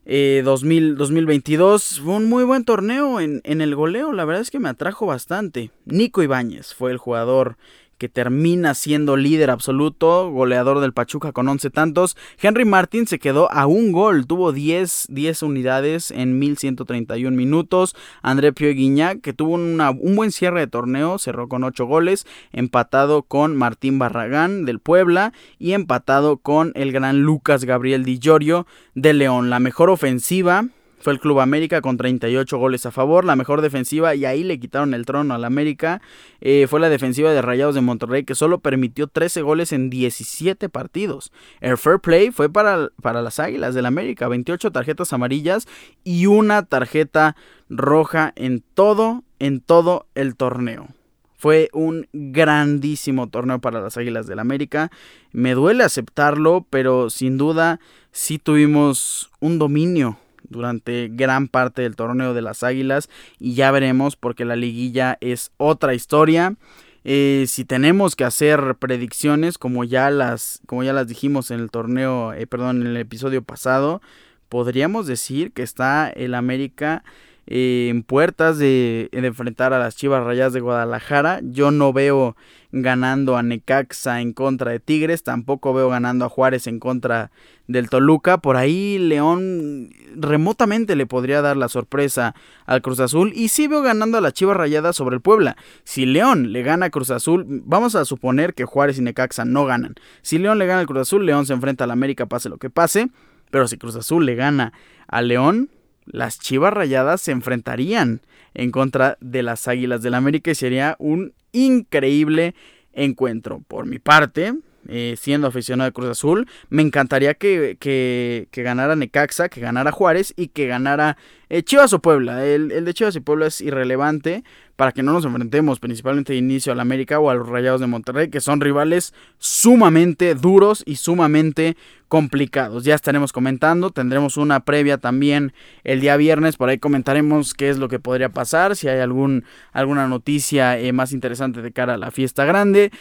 Speaker 1: 2022. Eh, fue un muy buen torneo en, en el goleo, la verdad es que me atrajo bastante. Nico Ibáñez fue el jugador que termina siendo líder absoluto, goleador del Pachuca con 11 tantos. Henry Martin se quedó a un gol, tuvo 10, 10 unidades en 1131 minutos. André Pio Guiñac, que tuvo un buen cierre de torneo, cerró con 8 goles, empatado con Martín Barragán del Puebla y empatado con el gran Lucas Gabriel Di Giorgio de León. La mejor ofensiva fue el Club América con 38 goles a favor, la mejor defensiva y ahí le quitaron el trono al América. Eh, fue la defensiva de Rayados de Monterrey que solo permitió 13 goles en 17 partidos. El fair play fue para, para las Águilas del América, 28 tarjetas amarillas y una tarjeta roja en todo, en todo el torneo. Fue un grandísimo torneo para las Águilas del América. Me duele aceptarlo, pero sin duda sí tuvimos un dominio durante gran parte del torneo de las Águilas y ya veremos porque la liguilla es otra historia. Eh, si tenemos que hacer predicciones como ya las como ya las dijimos en el torneo eh, perdón en el episodio pasado podríamos decir que está el América en puertas de, enfrentar a las Chivas Rayas de Guadalajara. Yo no veo ganando a Necaxa en contra de Tigres, tampoco veo ganando a Juárez en contra del Toluca. Por ahí León remotamente le podría dar la sorpresa al Cruz Azul y sí veo ganando a las Chivas Rayadas sobre el Puebla. Si León le gana a Cruz Azul, vamos a suponer que Juárez y Necaxa no ganan. Si León le gana al Cruz Azul, León se enfrenta al América, pase lo que pase. Pero si Cruz Azul le gana a León, las Chivas Rayadas se enfrentarían en contra de las Águilas del América y sería un increíble encuentro. Por mi parte, eh, siendo aficionado de Cruz Azul, me encantaría que, que, ganara Necaxa, que ganara Juárez y que ganara eh, Chivas o Puebla. El, el, de Chivas y Puebla es irrelevante para que no nos enfrentemos principalmente de inicio al América o a los Rayados de Monterrey, que son rivales sumamente duros y sumamente complicados. Ya estaremos comentando, tendremos una previa también el día viernes, por ahí comentaremos qué es lo que podría pasar, si hay algún, alguna noticia eh, más interesante de cara a la fiesta grande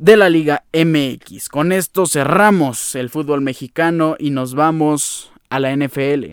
Speaker 1: de la Liga MX. Con esto cerramos el fútbol mexicano y nos vamos a la NFL.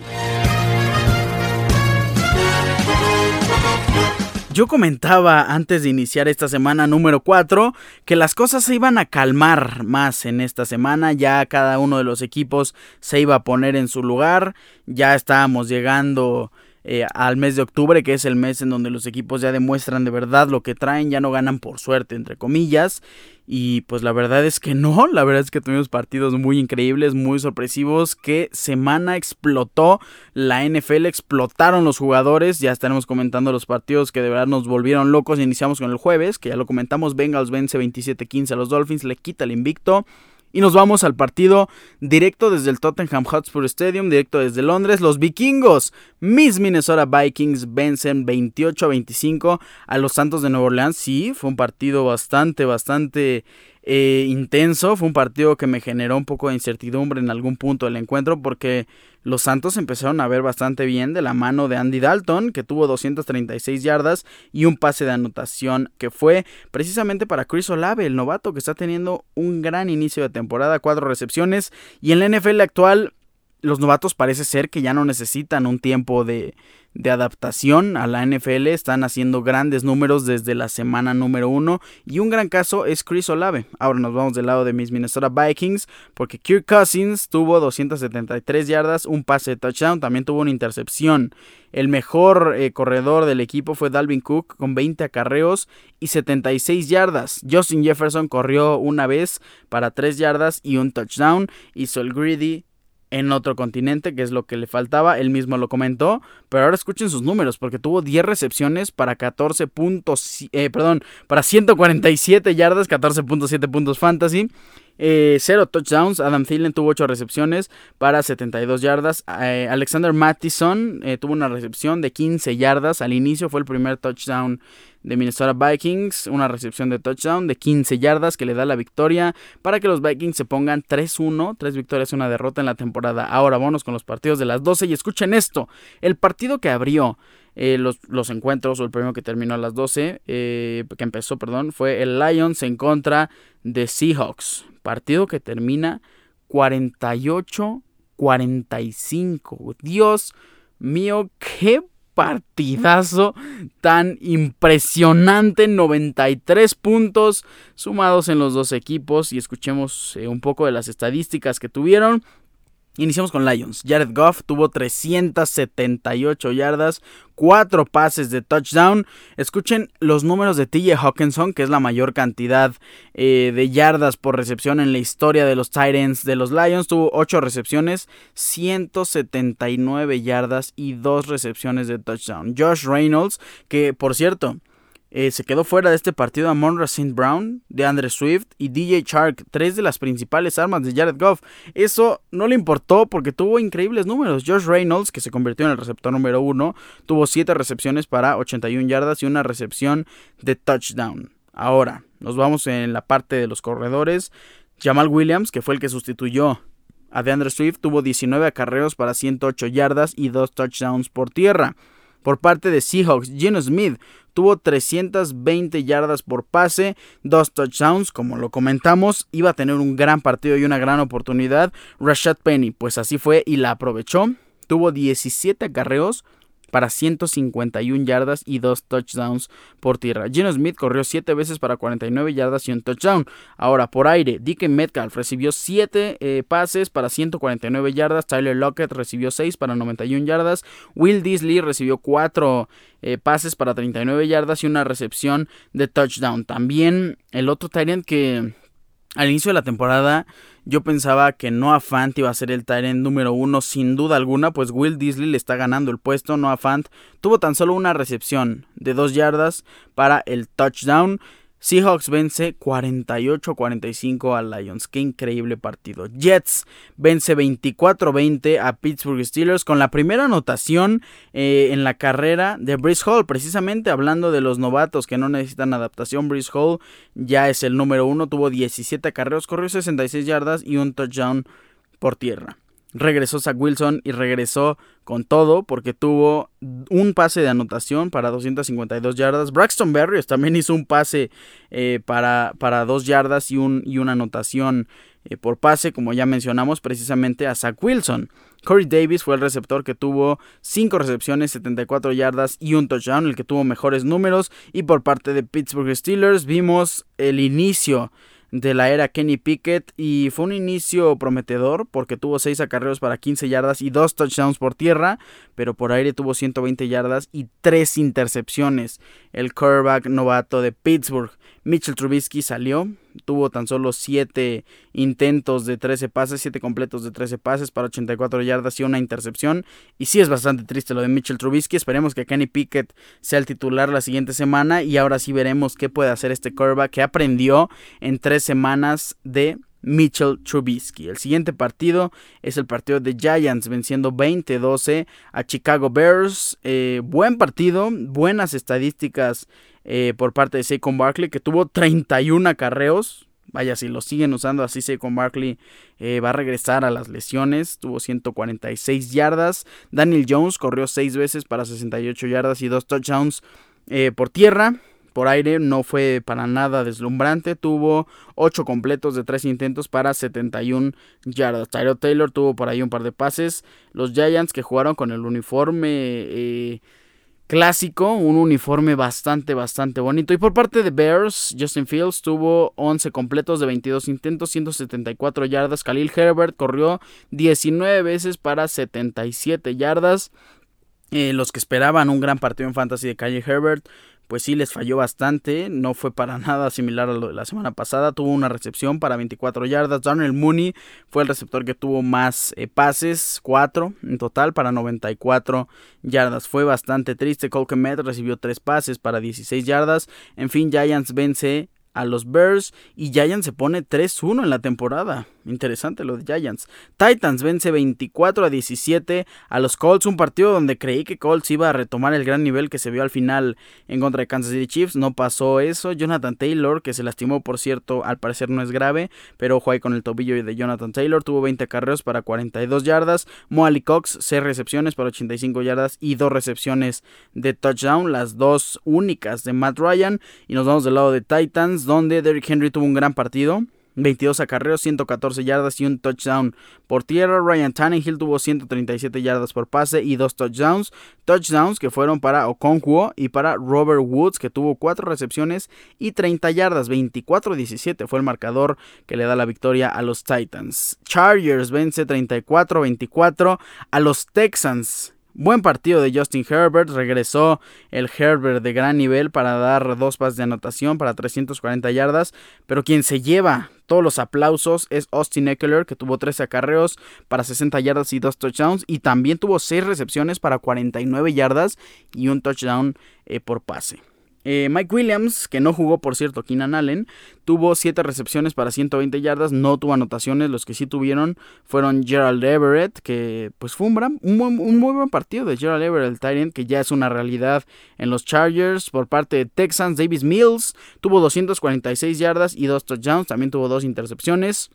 Speaker 1: Yo comentaba antes de iniciar esta semana número 4 que las cosas se iban a calmar más en esta semana, ya cada uno de los equipos se iba a poner en su lugar, ya estábamos llegando eh, al mes de octubre, que es el mes en donde los equipos ya demuestran de verdad lo que traen, ya no ganan por suerte, entre comillas. Y pues la verdad es que no, la verdad es que tuvimos partidos muy increíbles, muy sorpresivos. Que semana explotó la NFL, explotaron los jugadores. Ya estaremos comentando los partidos que de verdad nos volvieron locos. Iniciamos con el jueves, que ya lo comentamos. Bengals vence 27-15 a los Dolphins, le quita el invicto. Y nos vamos al partido directo desde el Tottenham Hotspur Stadium, directo desde Londres. Los vikingos, mis Minnesota Vikings, vencen 28 a 25 a los Santos de Nueva Orleans. Sí, fue un partido bastante, bastante eh, intenso. Fue un partido que me generó un poco de incertidumbre en algún punto del encuentro porque los Santos empezaron a ver bastante bien de la mano de Andy Dalton, que tuvo 236 yardas y un pase de anotación que fue precisamente para Chris Olave, el novato que está teniendo un gran inicio de temporada, cuatro recepciones. Y en la NFL actual, los novatos parece ser que ya no necesitan un tiempo de, de adaptación a la NFL. Están haciendo grandes números desde la semana número uno. Y un gran caso es Chris Olave. Ahora nos vamos del lado de mis Minnesota Vikings. Porque Kirk Cousins tuvo 273 yardas, un pase de touchdown. También tuvo una intercepción. El mejor eh, corredor del equipo fue Dalvin Cook con 20 acarreos y 76 yardas. Justin Jefferson corrió una vez para 3 yardas y un touchdown. Hizo el greedy en otro continente, que es lo que le faltaba, él mismo lo comentó, pero ahora escuchen sus números, porque tuvo 10 recepciones para 14 puntos, eh, perdón, para 147 yardas, 14.7 puntos fantasy, eh, touchdowns, Adam Thielen tuvo 8 recepciones para 72 yardas, eh, Alexander Mattison tuvo una recepción de 15 yardas, al inicio fue el primer touchdown de Minnesota Vikings, una recepción de touchdown de 15 yardas que le da la victoria para que los Vikings se pongan 3-1, 3 victorias, una derrota en la temporada. Ahora vamos con los partidos de las 12 y escuchen esto, el partido que abrió eh, los, encuentros, o el primero que terminó a las 12, eh, que empezó, perdón, fue el Lions en contra de Seahawks, partido que termina 48-45. Dios mío, qué partidazo tan impresionante, 93 puntos sumados en los dos equipos y escuchemos eh, un poco de las estadísticas que tuvieron. Iniciamos con Lions. Jared Goff tuvo 378 yardas, 4 pases de touchdown. Escuchen los números de TJ Hawkinson, que es la mayor cantidad eh, de yardas por recepción en la historia de los Titans de los Lions. Tuvo 8 recepciones, 179 yardas y 2 recepciones de touchdown. Josh Reynolds, que por cierto, eh, se quedó fuera de este partido a Monroe St. Brown, de Andre Swift y DJ Shark, tres de las principales armas de Jared Goff. Eso no le importó porque tuvo increíbles números. Josh Reynolds, que se convirtió en el receptor número uno, tuvo siete recepciones para 81 yardas y una recepción de touchdown. Ahora, nos vamos en la parte de los corredores. Jamal Williams, que fue el que sustituyó a DeAndre Swift, tuvo 19 acarreos para 108 yardas y 2 touchdowns por tierra. Por parte de Seahawks, Geno Smith tuvo 320 yardas por pase, dos touchdowns, como lo comentamos, iba a tener un gran partido y una gran oportunidad. Rashad Penny, pues así fue y la aprovechó. Tuvo 17 acarreos para 151 yardas y 2 touchdowns por tierra. Geno Smith corrió 7 veces para 49 yardas y un touchdown. Ahora por aire, Dick Metcalf recibió 7 eh, pases para 149 yardas. Tyler Lockett recibió 6 para 91 yardas. Will Disley recibió 4 eh, pases para 39 yardas y una recepción de touchdown. También el otro Tyrant que al inicio de la temporada yo pensaba que Noah Fant iba a ser el Tyrant número uno sin duda alguna, pues Will Disley le está ganando el puesto. Noah Fant tuvo tan solo una recepción de dos yardas para el touchdown. Seahawks vence 48-45 a Lions. Qué increíble partido. Jets vence 24-20 a Pittsburgh Steelers con la primera anotación eh, en la carrera de Brice Hall. Precisamente hablando de los novatos que no necesitan adaptación, Brice Hall ya es el número uno. Tuvo 17 carreros, corrió 66 yardas y un touchdown por tierra regresó Zach Wilson y regresó con todo porque tuvo un pase de anotación para 252 yardas. Braxton Berrios también hizo un pase eh, para, para 2 yardas y, un, y una anotación eh, por pase, como ya mencionamos, precisamente a Zach Wilson. Corey Davis fue el receptor que tuvo 5 recepciones, 74 yardas y un touchdown, el que tuvo mejores números. Y por parte de Pittsburgh Steelers vimos el inicio de la era Kenny Pickett y fue un inicio prometedor porque tuvo 6 acarreos para 15 yardas y 2 touchdowns por tierra, pero por aire tuvo 120 yardas y 3 intercepciones. El quarterback novato de Pittsburgh, Mitchell Trubisky, salió, tuvo tan solo 7 intentos de 13 pases, 7 completos de 13 pases para 84 yardas y una intercepción. Y sí es bastante triste lo de Mitchell Trubisky. Esperemos que Kenny Pickett sea el titular la siguiente semana y ahora sí veremos qué puede hacer este quarterback que aprendió en 3 semanas de Mitchell Trubisky. El siguiente partido es el partido de Giants venciendo 20-12 a Chicago Bears. Eh, buen partido, buenas estadísticas eh, por parte de Saquon Barkley que tuvo 31 acarreos vaya, si lo siguen usando así, con Barkley eh, va a regresar a las lesiones. Tuvo 146 yardas. Daniel Jones corrió 6 veces para 68 yardas y 2 touchdowns por tierra. Por aire no fue para nada deslumbrante. Tuvo 8 completos de 3 intentos para 71 yardas. Tyrell Taylor tuvo por ahí un par de pases. Los Giants que jugaron con el uniforme eh, clásico, un uniforme bastante, bastante bonito. Y por parte de Bears, Justin Fields tuvo 11 completos de 22 intentos, 174 yardas. Khalil Herbert corrió 19 veces para 77 yardas. Eh, los que esperaban un gran partido en fantasy de Khalil Herbert pues sí les falló bastante, no fue para (laughs) nada similar a lo de la semana pasada, tuvo una recepción para 24 yardas, Darnell Mooney fue el receptor que tuvo más eh, pases, 4 en total para 94 yardas, fue bastante triste, Cole recibió 3 pases para 16 yardas, en fin Giants vence a los Bears y Giants se pone 3-1 en la temporada. Interesante lo de Giants. Titans vence 24 a 17 a los Colts, un partido donde creí que Colts iba a retomar el gran nivel que se vio al final en contra de Kansas City Chiefs. No pasó eso. Jonathan Taylor, que se lastimó, por cierto, al parecer no es grave, pero ahí con el tobillo de Jonathan Taylor, tuvo 20 carreos para 42 yardas. Moali Cox, 6 recepciones para 85 yardas y 2 recepciones de touchdown, las dos únicas de Matt Ryan. Y nos vamos del lado de Titans, donde Derrick Henry tuvo un gran partido. 22 acarreos, 114 yardas y un touchdown por tierra. Ryan Tannehill tuvo 137 yardas por pase y dos touchdowns. Touchdowns que fueron para Okonkwo y para Robert Woods, que tuvo 4 recepciones y 30 yardas. 24-17 fue el marcador que le da la victoria a los Titans. Chargers vence 34-24 a los Texans. Buen partido de Justin Herbert, regresó el Herbert de gran nivel para dar dos pases de anotación para 340 yardas, pero quien se lleva todos los aplausos es Austin Eckler, que tuvo 13 acarreos para 60 yardas y 2 touchdowns, y también tuvo 6 recepciones para 49 yardas y un touchdown eh, por pase. Eh, Mike Williams, que no jugó por cierto Keenan Allen, tuvo 7 recepciones para 120 yardas, no tuvo anotaciones, los que sí tuvieron fueron Gerald Everett, que pues fue un, muy buen partido de Gerald Everett, el Tyrant, que ya es una realidad en los Chargers. Por parte de Texans, Davis Mills tuvo 246 yardas y 2 touchdowns, también tuvo 2 intercepciones.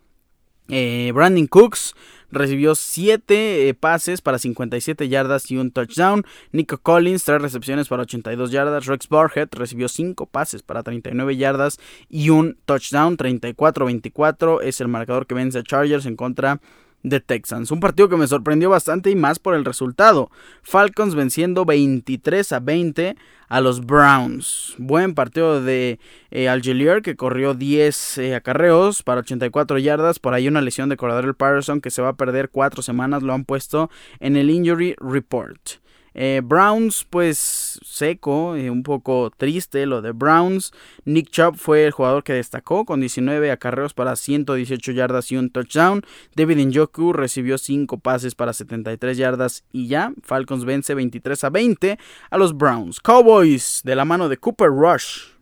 Speaker 1: Eh, Brandon Cooks recibió 7 eh, pases para 57 yardas y un touchdown. Nico Collins, 3 recepciones para 82 yardas. Rex Barhead recibió 5 pases para 39 yardas y un touchdown. 34-24 es el marcador que vence a Chargers en contra Texans. Un partido que me sorprendió bastante y más por el resultado. Falcons venciendo 23 a 20 a los Browns. Buen partido de eh, que corrió 10 eh, acarreos para 84 yardas. Por ahí una lesión de corredor Patterson que se va a perder 4 semanas. Lo han puesto en el Injury Report. Eh, Browns, pues seco, eh, un poco triste lo de Browns. Nick Chubb fue el jugador que destacó con 19 acarreos para 118 yardas y un touchdown. David Njoku recibió 5 pases para 73 yardas y ya. Falcons vence 23 a 20 a los Browns. Cowboys de la mano de Cooper Rush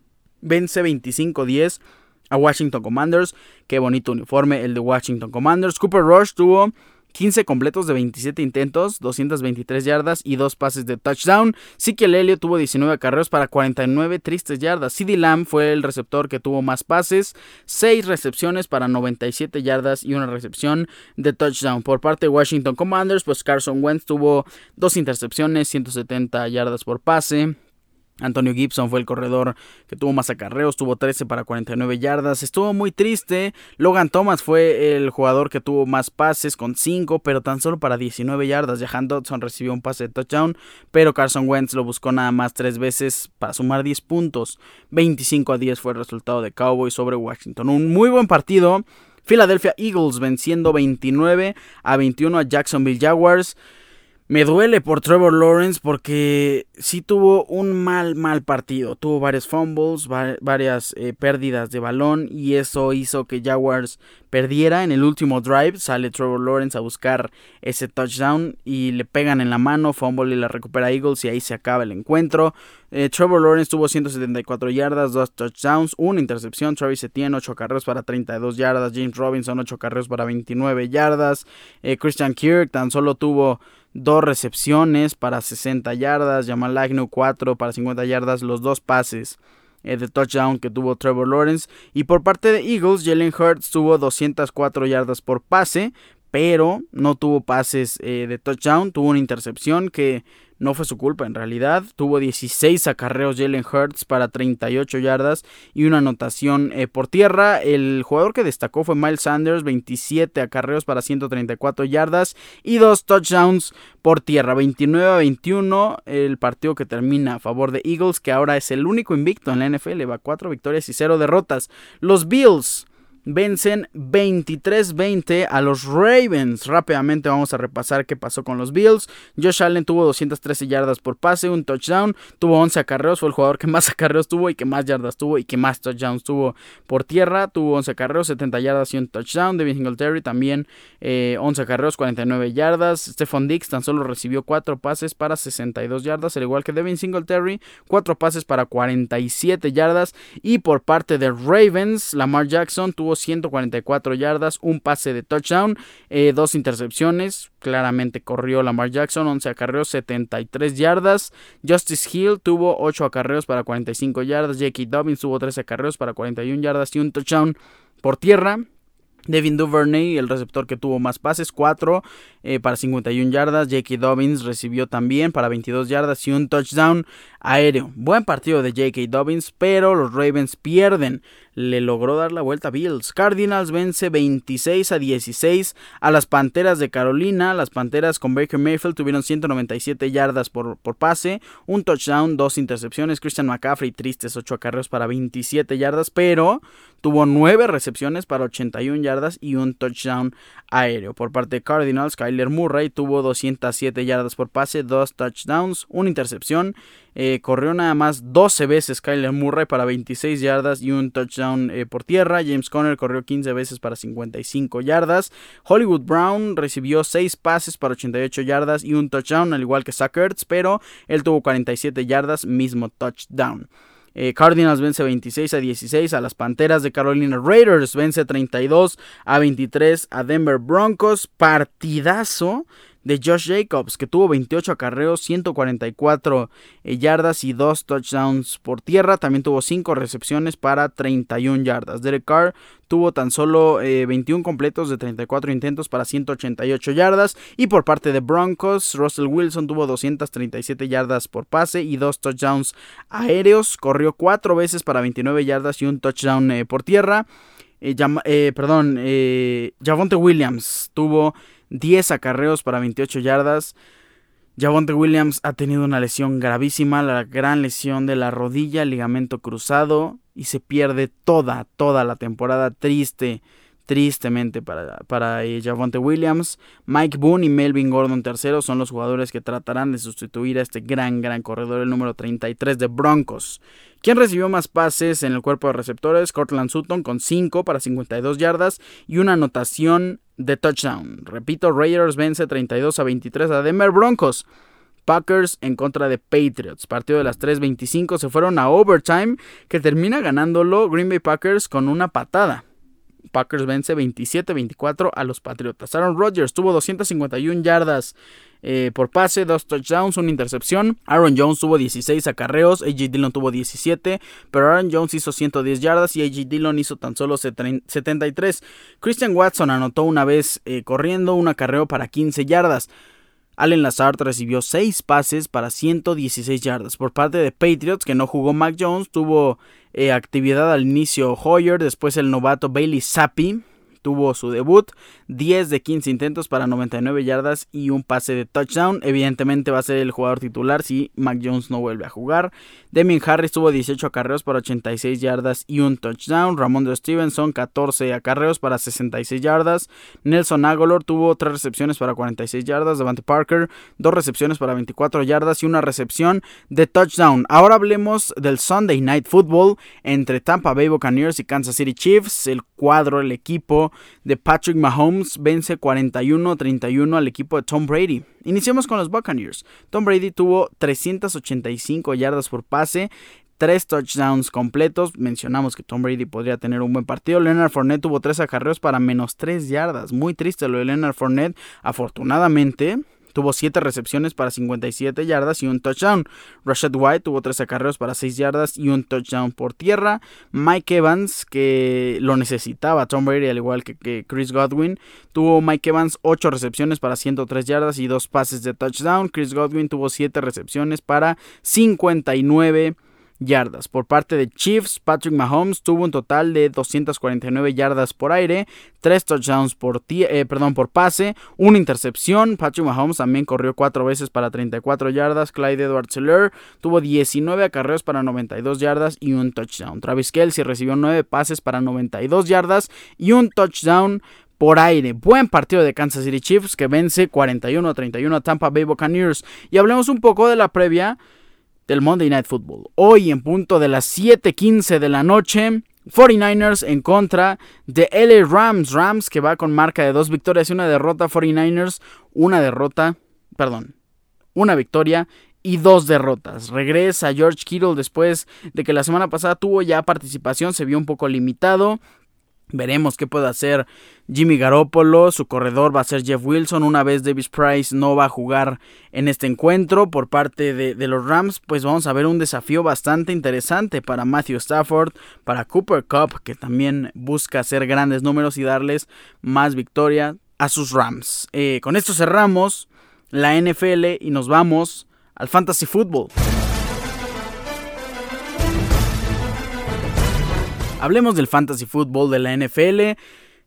Speaker 1: vence 25-10 a Washington Commanders. Qué bonito uniforme el de Washington Commanders. Cooper Rush tuvo 15 completos de 27 intentos, 223 yardas y 2 pases de touchdown. el Helio tuvo 19 acarreos para 49 tristes yardas. CD Lamb fue el receptor que tuvo más pases, 6 recepciones para 97 yardas y una recepción de touchdown. Por parte de Washington Commanders, pues Carson Wentz tuvo 2 intercepciones, 170 yardas por pase. Antonio Gibson fue el corredor que tuvo más acarreos, tuvo 13 para 49 yardas. Estuvo muy triste. Logan Thomas fue el jugador que tuvo más pases con 5, pero tan solo para 19 yardas. Jahan Dodson recibió un pase de touchdown, pero Carson Wentz lo buscó nada más 3 veces para sumar 10 puntos. 25 a 10 fue el resultado de Cowboys sobre Washington. Un muy buen partido. Philadelphia Eagles venciendo 29 a 21 a Jacksonville Jaguars. Me duele por Trevor Lawrence porque sí tuvo un mal, mal partido. Tuvo varios fumbles, varias eh, pérdidas de balón y eso hizo que Jaguars perdiera. En el último drive sale Trevor Lawrence a buscar ese touchdown y le pegan en la mano, fumble y la recupera Eagles y ahí se acaba el encuentro. Eh, Trevor Lawrence tuvo 174 yardas, 2 touchdowns, una intercepción. Travis Etienne 8 carreros para 32 yardas. James Robinson 8 carreros para 29 yardas. Eh, Christian Kirk tan solo tuvo dos recepciones para 60 yardas, Jamal Agnew 4 para 50 yardas, los dos pases eh, de touchdown que tuvo Trevor Lawrence. Y por parte de Eagles, Jalen Hurts tuvo 204 yardas por pase, pero no tuvo pases eh, de touchdown, tuvo una intercepción que no fue su culpa en realidad. Tuvo 16 acarreos Jalen Hurts para 38 yardas y una anotación eh, por tierra. El jugador que destacó fue Miles Sanders, 27 acarreos para 134 yardas y dos touchdowns por tierra. 29 a 21 el partido que termina a favor de Eagles, que ahora es el único invicto en la NFL. Va 4 victorias y 0 derrotas. Los Bills vencen 23-20 a los Ravens. Rápidamente vamos a repasar qué pasó con los Bills. Josh Allen tuvo 213 yardas por pase, un touchdown, tuvo 11 acarreos, fue el jugador que más (laughs) acarreos tuvo y que más yardas tuvo y que más touchdowns tuvo por tierra. Tuvo 11 acarreos, 70 yardas y un touchdown. Devin Singletary también 11 eh, acarreos, 49 yardas. Stephon Dix tan solo recibió 4 pases para 62 yardas, al igual que Devin Singletary, 4 pases para 47 yardas. Y por parte de Ravens, Lamar Jackson tuvo 144 yardas, un pase de touchdown, eh, dos intercepciones. Claramente corrió Lamar Jackson, 11 acarreos, 73 yardas. Justice Hill tuvo 8 acarreos para 45 yardas. Jackie Dobbins tuvo 13 acarreos para 41 yardas y un touchdown por tierra. Devin Duvernay, el receptor que tuvo más pases, 4 eh, para 51 yardas. J.K. Dobbins recibió también para 22 yardas y un touchdown aéreo. Buen partido de J.K. Dobbins, pero los Ravens pierden. Le logró dar la vuelta a Bills. Cardinals vence 26 a 16 a las Panteras de Carolina. Las Panteras con Baker Mayfield tuvieron 197 yardas por, por pase, un touchdown, dos intercepciones. Christian McCaffrey, tristes 8 acarreos para 27 yardas, pero tuvo 9 recepciones para 81 yardas y un touchdown aéreo. Por parte de Cardinals, Kyler Murray tuvo 207 yardas por pase, 2 touchdowns, una intercepción. Eh, corrió nada más 12 veces Kyler Murray para 26 yardas y un touchdown eh, por tierra. James Conner corrió 15 veces para 55 yardas. Hollywood Brown recibió 6 pases para 88 yardas y un touchdown, al igual que Zach pero él tuvo 47 yardas, mismo touchdown. Eh, Cardinals vence 26 a 16 a las Panteras de Carolina. Raiders vence 32 a 23 a Denver Broncos. Partidazo de Josh Jacobs, que tuvo 28 acarreos, 144 eh, yardas y 2 touchdowns por tierra. También tuvo 5 recepciones para 31 yardas. Derek Carr tuvo tan solo 21 eh, completos de 34 intentos para 188 yardas. Y por parte de Broncos, Russell Wilson tuvo 237 yardas por pase y 2 touchdowns aéreos. Corrió 4 veces para 29 yardas y un touchdown eh, por tierra. perdón, Javonte Williams tuvo 10 acarreos para 28 yardas. Javonte Williams ha tenido una lesión gravísima, la gran lesión de la rodilla, ligamento cruzado, y se pierde toda, toda la temporada triste, tristemente para, para eh, Williams. Mike Boone y Melvin Gordon III son los jugadores que tratarán de sustituir a este gran, gran corredor, el número 33 de Broncos. ¿Quién recibió más pases en el cuerpo de receptores? Cortland Sutton con 5 para 52 yardas y una anotación de touchdown. Repito, Raiders vence 32 a 23 a Denver Broncos. Packers en contra de Patriots. Partido de las 3.25 se fueron a overtime que termina ganándolo Green Bay Packers con una patada. Packers vence 27-24 a los Patriotas. Aaron Rodgers tuvo 251 yardas eh, por pase, dos touchdowns, una intercepción. Aaron Jones tuvo 16 acarreos, AJ Dillon tuvo 17, pero Aaron Jones hizo 110 yardas y AJ Dillon hizo tan solo 73. Christian Watson anotó una vez eh, corriendo un acarreo para 15 yardas. Allen Lazard recibió 6 pases para 116 yardas. Por parte de Patriots, que no jugó Mac Jones, tuvo eh, actividad al inicio Hoyer, después el novato Bailey Zappi tuvo su debut, 10 de 15 intentos para 99 yardas y un pase de touchdown. Evidentemente va a ser el jugador titular si Mac Jones no vuelve a jugar. Demian Harris tuvo 18 acarreos para 86 yardas y un touchdown. Ramón de Stevenson 14 acarreos para 66 yardas. Nelson Aguilar tuvo 3 recepciones para 46 yardas. Devante Parker 2 recepciones para 24 yardas y una recepción de touchdown. Ahora hablemos del Sunday Night Football entre Tampa Bay Buccaneers y Kansas City Chiefs. El cuadro, el equipo de Patrick Mahomes vence 41-31 al equipo de Tom Brady. Iniciamos con los Buccaneers. Tom Brady tuvo 385 yardas por pase, tres touchdowns completos. Mencionamos que Tom Brady podría tener un buen partido. Leonard Fournette tuvo tres acarreos para menos 3 yardas. Muy triste lo de Leonard Fournette. Afortunadamente, tuvo 7 recepciones para 57 yardas y un touchdown. Rashad White tuvo 13 acarreos para 6 yardas y un touchdown por tierra. Mike Evans, que lo necesitaba Tom Brady al igual que, Chris Godwin, tuvo Mike Evans 8 recepciones para 103 yardas y 2 pases de touchdown. Chris Godwin tuvo 7 recepciones para 59 yardas. Por parte de Chiefs, Patrick Mahomes tuvo un total de 249 yardas por aire, 3 touchdowns por, eh, perdón, por pase, una intercepción. Patrick Mahomes también corrió 4 veces para 34 yardas. Clyde Edwards Hiller tuvo 19 acarreos para 92 yardas y un touchdown. Travis Kelsey recibió 9 pases para 92 yardas y un touchdown por aire. Buen partido de Kansas City Chiefs que vence 41 a 31 a Tampa Bay Buccaneers. Y hablemos un poco de la previa del Monday Night Football. Hoy en punto de las 7:15 de la noche, 49ers en contra de LA Rams. Rams que va con marca de dos victorias y una derrota. 49ers, una derrota, perdón, una victoria y dos derrotas. Regresa George Kittle después de que la semana pasada tuvo ya participación, se vio un poco limitado. Veremos qué puede hacer Jimmy Garoppolo. Su corredor va a ser Jeff Wilson. Una vez Davis Price no va a jugar en este encuentro por parte de, los Rams, pues vamos a ver un desafío bastante interesante para Matthew Stafford, para Cooper Cup, que también busca hacer grandes números y darles más victoria a sus Rams. Eh, con esto cerramos la NFL y nos vamos al Fantasy Football. Hablemos del fantasy football de la NFL.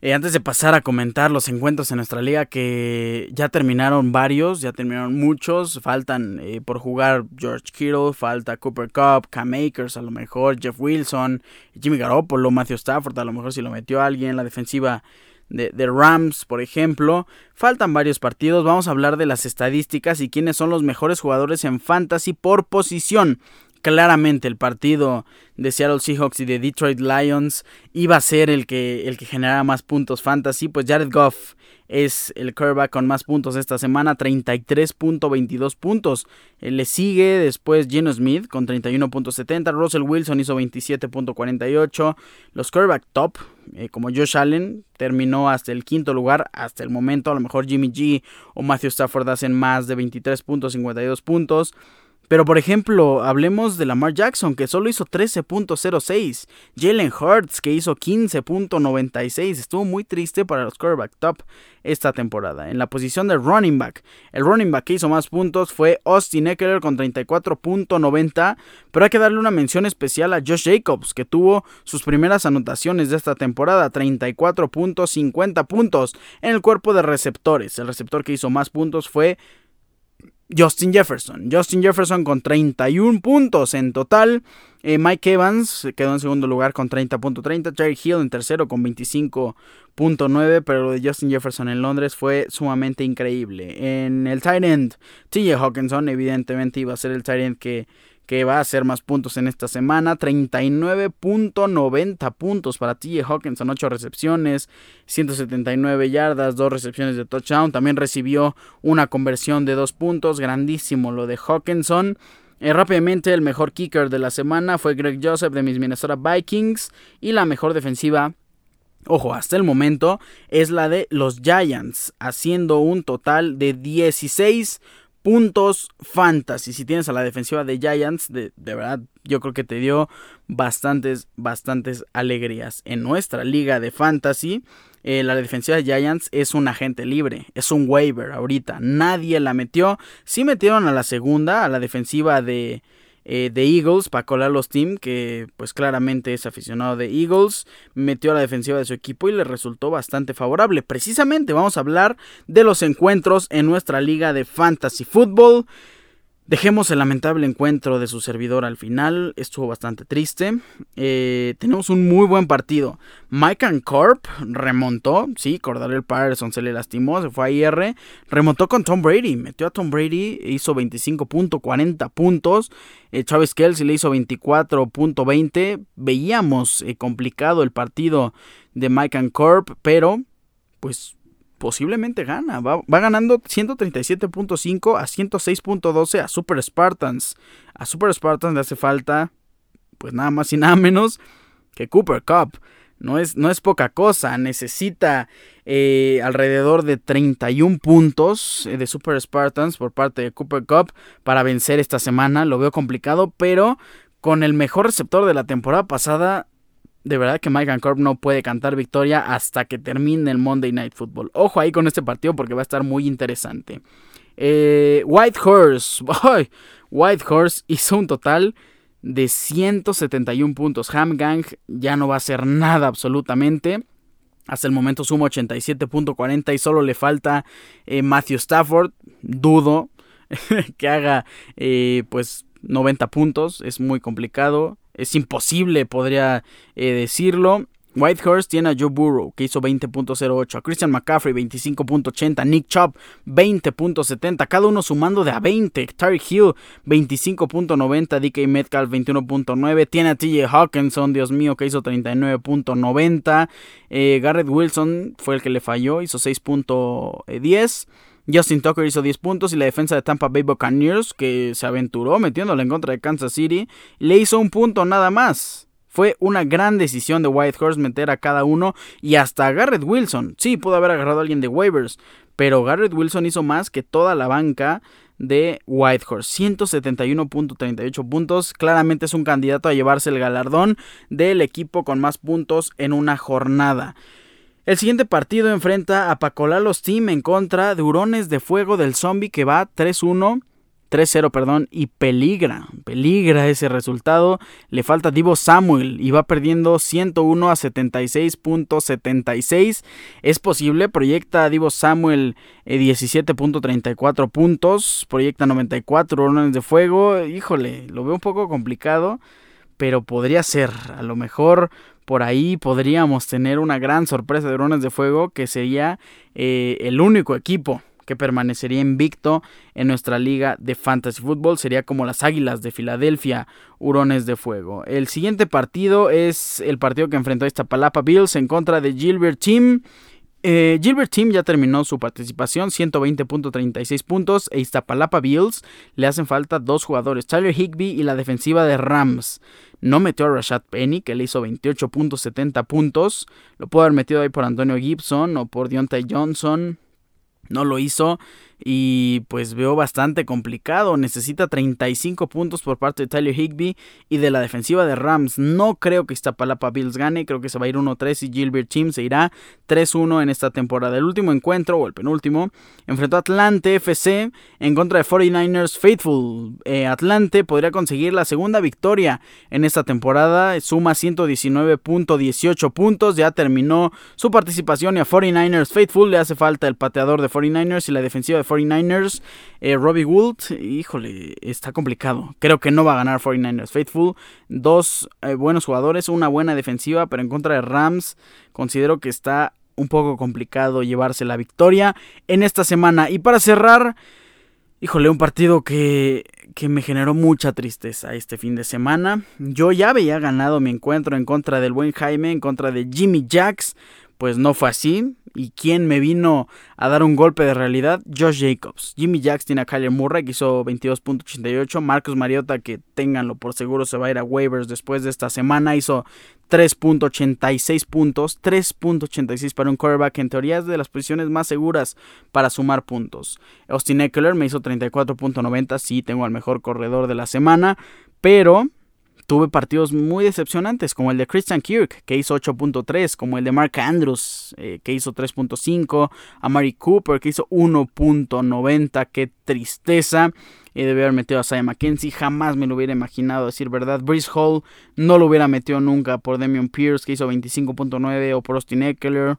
Speaker 1: Eh, antes de pasar a comentar los encuentros en nuestra liga, que ya terminaron varios, ya terminaron muchos. Faltan eh, por jugar George Kittle, falta Cooper Cup, Cam Akers, a lo mejor Jeff Wilson, Jimmy Garoppolo, Matthew Stafford, a lo mejor si lo metió alguien, la defensiva de, de, Rams, por ejemplo. Faltan varios partidos. Vamos a hablar de las estadísticas y quiénes son los mejores jugadores en fantasy por posición claramente el partido de Seattle Seahawks y de Detroit Lions iba a ser el que, el que generara más puntos fantasy, pues Jared Goff es el quarterback con más puntos esta semana, 33.22 puntos. Le sigue después Geno Smith con 31.70, Russell Wilson hizo 27.48, los quarterback top eh, como Josh Allen terminó hasta el quinto lugar hasta el momento, a lo mejor Jimmy G o Matthew Stafford hacen más de 23.52 puntos. Pero por ejemplo, hablemos de Lamar Jackson, que solo hizo 13.06. Jalen Hurts, que hizo 15.96. Estuvo muy triste para los quarterback top esta temporada. En la posición de running back, el running back que hizo más puntos fue Austin Eckler con 34.90. Pero hay que darle una mención especial a Josh Jacobs, que tuvo sus primeras anotaciones de esta temporada, 34.50 puntos en el cuerpo de receptores. El receptor que hizo más puntos fue Justin Jefferson. Justin Jefferson con 31 puntos en total. Eh, Mike Evans quedó en segundo lugar con 30.30. Jerry Hill en tercero con 25.9. Pero lo de Justin Jefferson en Londres fue sumamente increíble. En el tight end, TJ Hawkinson evidentemente iba a ser el tight end que que va a hacer más puntos en esta semana. 39.90 puntos para TJ Hawkinson, 8 recepciones, 179 yardas, 2 recepciones de touchdown. También recibió una conversión de 2 puntos, grandísimo lo de Hawkinson. Eh, rápidamente el mejor kicker de la semana fue Greg Joseph de mis Minnesota Vikings y la mejor defensiva Ojo, hasta el momento es la de los Giants, haciendo un total de 16 puntos fantasy. Si tienes a la defensiva de Giants, de, verdad, yo creo que te dio bastantes, bastantes alegrías. En nuestra liga de fantasy, eh, la defensiva de Giants es un agente libre, es un waiver ahorita. Nadie la metió. Sí metieron a la segunda, a la defensiva de, eh, de Eagles para colar los team, que pues claramente es aficionado de Eagles, metió a la defensiva de su equipo y le resultó bastante favorable. Precisamente vamos a hablar de los encuentros en nuestra liga de fantasy football. Dejemos el lamentable encuentro de su servidor al final, estuvo bastante triste. Eh, tenemos un muy buen partido. Mike Corp remontó, sí, Cordarel Patterson se le lastimó, se fue a IR, remontó con Tom Brady, metió a Tom Brady, hizo 25.40 puntos. Eh, Travis Kelsey le hizo 24.20. Veíamos eh, complicado el partido de Mike Corp, pero pues posiblemente gana. Va, ganando 137.5 a 106.12 a Super Spartans. A Super Spartans le hace falta, pues nada más y nada menos que Cooper Cup. no es, no es poca cosa, necesita eh, alrededor de 31 puntos eh, de Super Spartans por parte de Cooper Cup para vencer esta semana. Lo veo complicado, pero con el mejor receptor de la temporada pasada, de verdad que Mike Corp no puede cantar victoria hasta que termine el Monday Night Football. Ojo ahí con este partido porque va a estar muy interesante. Eh, White Horse. (laughs) White Horse hizo un total de 171 puntos. Ham Gang ya no va a hacer nada absolutamente. Hasta el momento suma 87.40 y solo le falta eh, Matthew Stafford. Dudo (laughs) que haga eh, pues 90 puntos. Es muy complicado. Es imposible, podría decirlo. Whitehurst tiene a Joe Burrow, que hizo 20.08, a Christian McCaffrey 25.80, Nick Chubb 20.70, cada uno sumando de a 20, Tyreek Hill 25.90, DK Metcalf 21.9, tiene a TJ Hawkinson, Dios mío, que hizo 39.90, eh, Garrett Wilson fue el que le falló, hizo 6.10. Justin Tucker hizo 10 puntos y la defensa de Tampa Bay Buccaneers, que se aventuró metiéndole en contra de Kansas City, le hizo un punto nada más. Fue una gran decisión de Whitehorse meter a cada uno y hasta a Garrett Wilson. Sí, pudo haber agarrado a alguien de waivers, pero Garrett Wilson hizo más que toda la banca de Whitehorse. 171.38 puntos. Claramente es un candidato a llevarse el galardón del equipo con más puntos en una jornada. El siguiente partido enfrenta a Pacolalos Team en contra de Hurones de Fuego del Zombie que va 3-1 3-0, perdón, y peligra, peligra ese resultado. Le falta Divo Samuel y va perdiendo 101 a 76.76. Es posible, proyecta Divo Samuel 17.34 eh, puntos, proyecta 94 órdenes de fuego. Híjole, lo veo un poco complicado, pero podría ser. A lo mejor por ahí podríamos tener una gran sorpresa de drones de fuego que sería eh, el único equipo que permanecería invicto en nuestra liga de fantasy football. Sería como las Águilas de Filadelfia, Hurones de Fuego. El siguiente partido es el partido que enfrentó esta Palapa Bills en contra de Gilbert Team. Eh, Gilbert Team ya terminó su participación, 120.36 puntos, e Iztapalapa Bills le hacen falta dos jugadores, Tyler Higby y la defensiva de Rams. No metió a Rashad Penny, que le hizo 28.70 puntos. Lo pudo haber metido ahí por Antonio Gibson o por Deontay Johnson. No lo hizo y pues veo bastante complicado. Necesita 35 puntos por parte de Tyler Higby y de la defensiva de Rams. No creo que Iztapalapa Bills gane, creo que se va a ir 1-3 y Gilbert Team se irá 3-1 en esta temporada. El último encuentro, o el penúltimo, enfrentó a Atlante FC en contra de 49ers Faithful. Eh, Atlante podría conseguir la segunda victoria en esta temporada, suma 119.18 puntos, ya terminó su participación y a 49ers Faithful le hace falta el pateador de 49ers y la defensiva de 49ers. Eh, Robbie Gould, híjole, está complicado. Creo que no va a ganar 49ers Faithful. Dos eh, buenos jugadores, una buena defensiva, pero en contra de Rams considero que está un poco complicado llevarse la victoria en esta semana. Y para cerrar, híjole, un partido que, que me generó mucha tristeza este fin de semana. Yo ya había ganado mi encuentro en contra del buen Jaime, en contra de Jimmy Jacks pues no fue así. ¿Y quién me vino a dar un golpe de realidad? Josh Jacobs. Jimmy Jacks tiene a Kyler Murray que hizo 22.88. Marcus Mariota, que ténganlo por seguro, se va a ir a waivers después de esta semana. Hizo 3.86 puntos. 3.86 para un quarterback. En teoría es de las posiciones más seguras para sumar puntos. Austin Eckler me hizo 34.90. Sí, tengo al mejor corredor de la semana. Pero Tuve partidos muy decepcionantes, como el de Christian Kirk, que hizo 8.3, como el de Mark Andrews, eh, que hizo 3.5, a Mari Cooper, que hizo 1.90, qué tristeza. Eh, debe haber metido a Saya McKenzie, jamás me lo hubiera imaginado, decir verdad. Brice Hall no lo hubiera metido nunca por Damian Pierce, que hizo 25.9, o por Austin Eckler.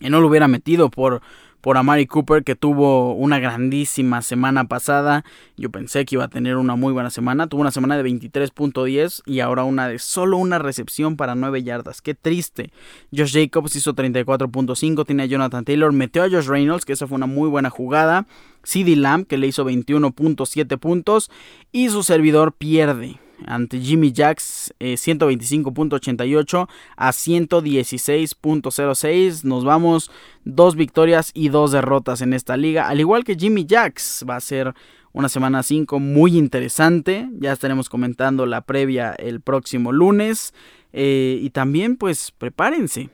Speaker 1: Y no lo hubiera metido por por Amari Cooper que tuvo una grandísima semana pasada. Yo pensé que iba a tener una muy buena semana. Tuvo una semana de 23.10 y ahora una de solo una recepción para 9 yardas. Qué triste. Josh Jacobs hizo 34.5. Tiene a Jonathan Taylor. Metió a Josh Reynolds, que esa fue una muy buena jugada. CD Lamb, que le hizo 21.7 puntos. Y su servidor pierde ante Jimmy Jacks 125.88 eh, a 116.06. Nos vamos dos victorias y dos derrotas en esta liga. Al igual que Jimmy Jacks va a ser una semana 5 muy interesante. Ya estaremos comentando la previa el próximo lunes. eh, y también pues prepárense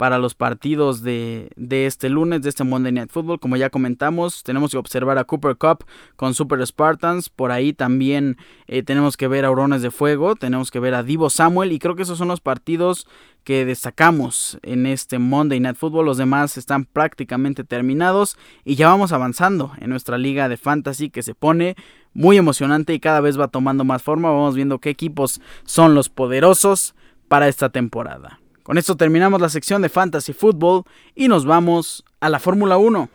Speaker 1: para los partidos de, este lunes, de este Monday Night Football. Como ya comentamos, tenemos que observar a Cooper Cup con Super Spartans. Por ahí también eh, tenemos que ver a Aurones de Fuego, tenemos que ver a Divo Samuel. Y creo que esos son los partidos que destacamos en este Monday Night Football. Los demás están prácticamente terminados y ya vamos avanzando en nuestra liga de fantasy que se pone muy emocionante y cada vez va tomando más forma. Vamos viendo qué equipos son los poderosos para esta temporada. Con esto terminamos la sección de Fantasy Football y nos vamos a la Fórmula 1.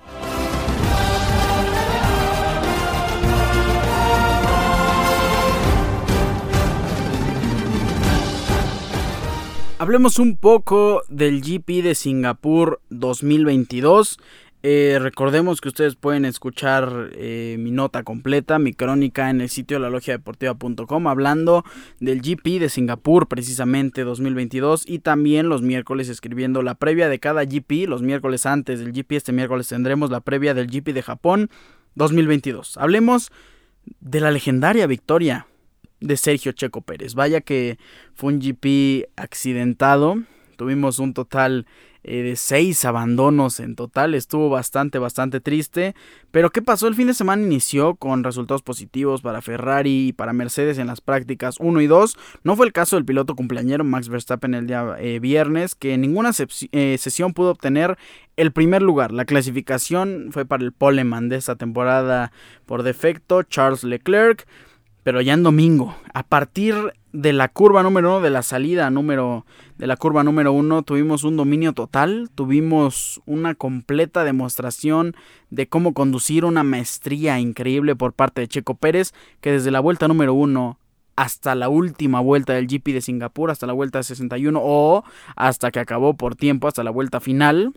Speaker 1: Hablemos un poco del GP de Singapur 2022. Eh, recordemos que ustedes pueden escuchar eh, mi nota completa, mi crónica en el sitio la deportiva.com hablando del GP de Singapur precisamente 2022 y también los miércoles escribiendo la previa de cada GP, los miércoles antes del GP, este miércoles tendremos la previa del GP de Japón 2022. Hablemos de la legendaria victoria de Sergio Checo Pérez. Vaya que fue un GP accidentado, tuvimos un total eh, de seis abandonos en total. Estuvo bastante, bastante triste. Pero ¿qué pasó? El fin de semana inició con resultados positivos para Ferrari y para Mercedes en las prácticas 1 y 2. No fue el caso del piloto cumpleañero Max Verstappen el día eh, viernes, que en ninguna eh, sesión pudo obtener el primer lugar. La clasificación fue para el poleman de esta temporada por defecto, Charles Leclerc. Pero ya en domingo, a partir de la curva número uno, de la salida número de la curva número uno, tuvimos un dominio total, tuvimos una completa demostración de cómo conducir una maestría increíble por parte de Checo Pérez, que desde la vuelta número uno hasta la última vuelta del GP de Singapur, hasta la vuelta 61 o hasta que acabó por tiempo, hasta la vuelta final,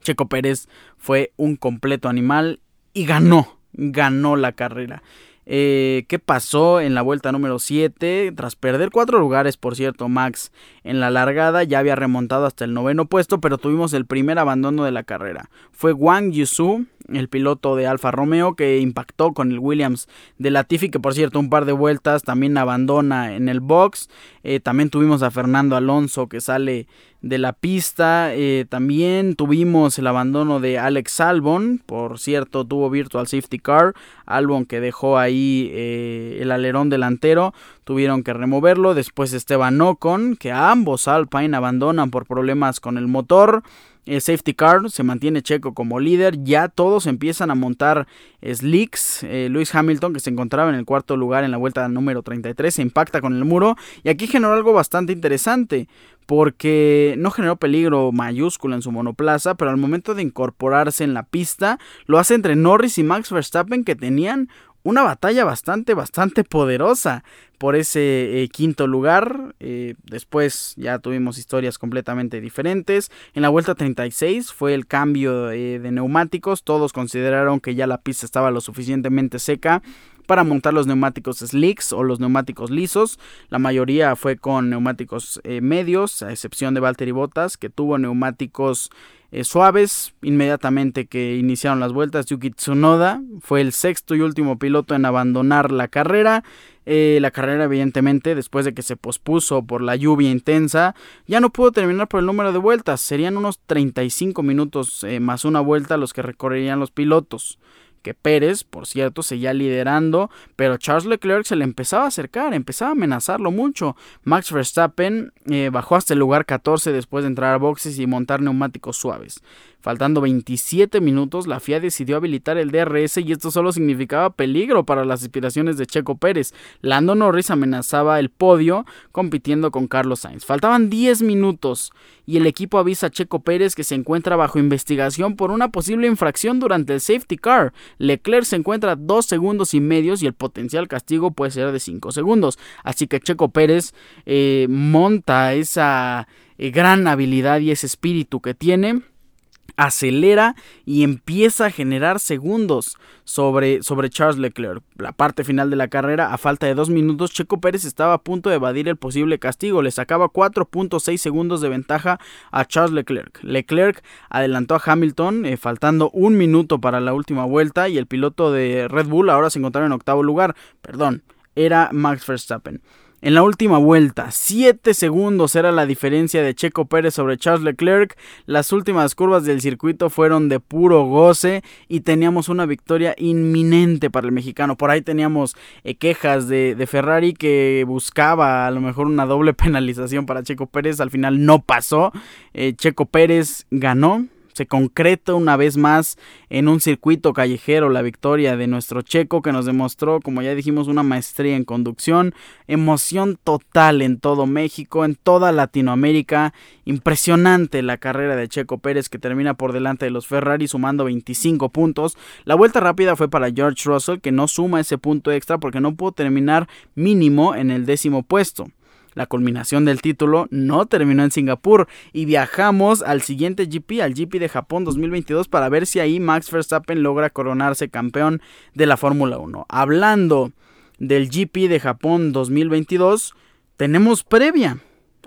Speaker 1: Checo Pérez fue un completo animal y ganó, ganó la carrera. Eh, ¿Qué pasó en la vuelta número 7? Tras perder cuatro lugares, por cierto, Max en la largada ya había remontado hasta el noveno puesto, pero tuvimos el primer abandono de la carrera. Fue Wang Yusu, el piloto de Alfa Romeo, que impactó con el Williams de Latifi, que por cierto un par de vueltas también abandona en el box. Eh, también tuvimos a Fernando Alonso que sale de la pista. Eh, también tuvimos el abandono de Alex Albon, por cierto tuvo Virtual Safety Car. Albon que dejó ahí eh, el alerón delantero, tuvieron que removerlo. Después Esteban Ocon, que ambos Alpine abandonan por problemas con el motor. El safety car se mantiene Checo como líder. Ya todos empiezan a montar slicks. Eh, Lewis Hamilton, que se encontraba en el cuarto lugar en la vuelta número 33, se impacta con el muro. Y aquí generó algo bastante interesante. Porque no generó peligro mayúsculo en su monoplaza, pero al momento de incorporarse en la pista, lo hace entre Norris y Max Verstappen, que tenían una batalla bastante, bastante poderosa por ese eh, quinto lugar. Eh, después ya tuvimos historias completamente diferentes. En la vuelta 36 fue el cambio eh, de neumáticos. Todos consideraron que ya la pista estaba lo suficientemente seca para montar los neumáticos slicks o los neumáticos lisos. La mayoría fue con neumáticos medios, a excepción de Valtteri Bottas, que tuvo neumáticos eh, suaves. Inmediatamente que iniciaron las vueltas, Yuki Tsunoda fue el sexto y último piloto en abandonar la carrera. Eh, la carrera, evidentemente, después de que se pospuso por la lluvia intensa, ya no pudo terminar por el número de vueltas. Serían unos 35 minutos eh, más una vuelta los que recorrerían los pilotos que Pérez, por cierto, seguía liderando, pero Charles Leclerc se le empezaba a acercar, empezaba a amenazarlo mucho. Max Verstappen eh, bajó hasta el lugar 14 después de entrar a boxes y montar neumáticos suaves. Faltando 27 minutos, la FIA decidió habilitar el DRS y esto solo significaba peligro para las aspiraciones de Checo Pérez. Lando Norris amenazaba el podio compitiendo con Carlos Sainz. Faltaban 10 minutos y el equipo avisa a Checo Pérez que se encuentra bajo investigación por una posible infracción durante el safety car. Leclerc se encuentra 2 segundos y medios y el potencial castigo puede ser de 5 segundos. Así que Checo Pérez eh, monta esa eh, gran habilidad y ese espíritu que tiene acelera y empieza a generar segundos sobre, sobre, Charles Leclerc. La parte final de la carrera, a falta de dos minutos, Checo Pérez estaba a punto de evadir el posible castigo. Le sacaba 4.6 segundos de ventaja a Charles Leclerc. Leclerc adelantó a Hamilton, eh, faltando un minuto para la última vuelta, y el piloto de Red Bull ahora se encontraba en octavo lugar. Perdón, era Max Verstappen. En la última vuelta, 7 segundos era la diferencia de Checo Pérez sobre Charles Leclerc. Las últimas curvas del circuito fueron de puro goce y teníamos una victoria inminente para el mexicano. Por ahí teníamos eh, quejas de, Ferrari que buscaba a lo mejor una doble (laughs) penalización para Checo Pérez. Al final no pasó. Eh, Checo Pérez ganó se concreta una vez más en un circuito callejero la victoria de nuestro checo que nos demostró, como ya dijimos, una maestría en conducción, emoción total en todo México, en toda Latinoamérica, impresionante la carrera de Checo Pérez que termina por delante de los Ferrari sumando 25 puntos. La vuelta rápida fue para George Russell que no suma ese punto extra porque no pudo terminar mínimo en el décimo puesto. La culminación del título no terminó en Singapur y viajamos al siguiente GP, al GP de Japón 2022, para ver si ahí Max Verstappen logra coronarse campeón de la Fórmula 1. Hablando del GP de Japón 2022, tenemos previa.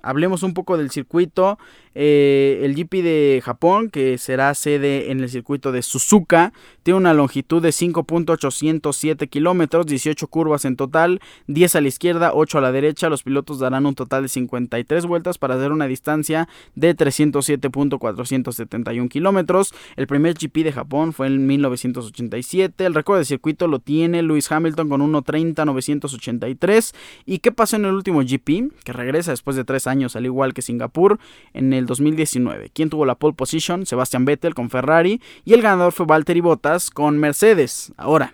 Speaker 1: Hablemos un poco del circuito eh, el GP de Japón, que será sede en el circuito de Suzuka, tiene una longitud de 5.807 kilómetros, 18 curvas en total, 10 a la izquierda, 8 a la derecha. Los pilotos darán un total de 53 vueltas para hacer una distancia de 307.471 kilómetros. El primer GP de Japón fue en 1987. El récord de circuito lo tiene Lewis Hamilton con 1.30.983. ¿Y qué pasó en el último GP? Que regresa después de 3 años, al igual que Singapur, en el 2019. ¿Quién tuvo la pole position? Sebastian Vettel con Ferrari y el ganador fue Valtteri Bottas con Mercedes. Ahora,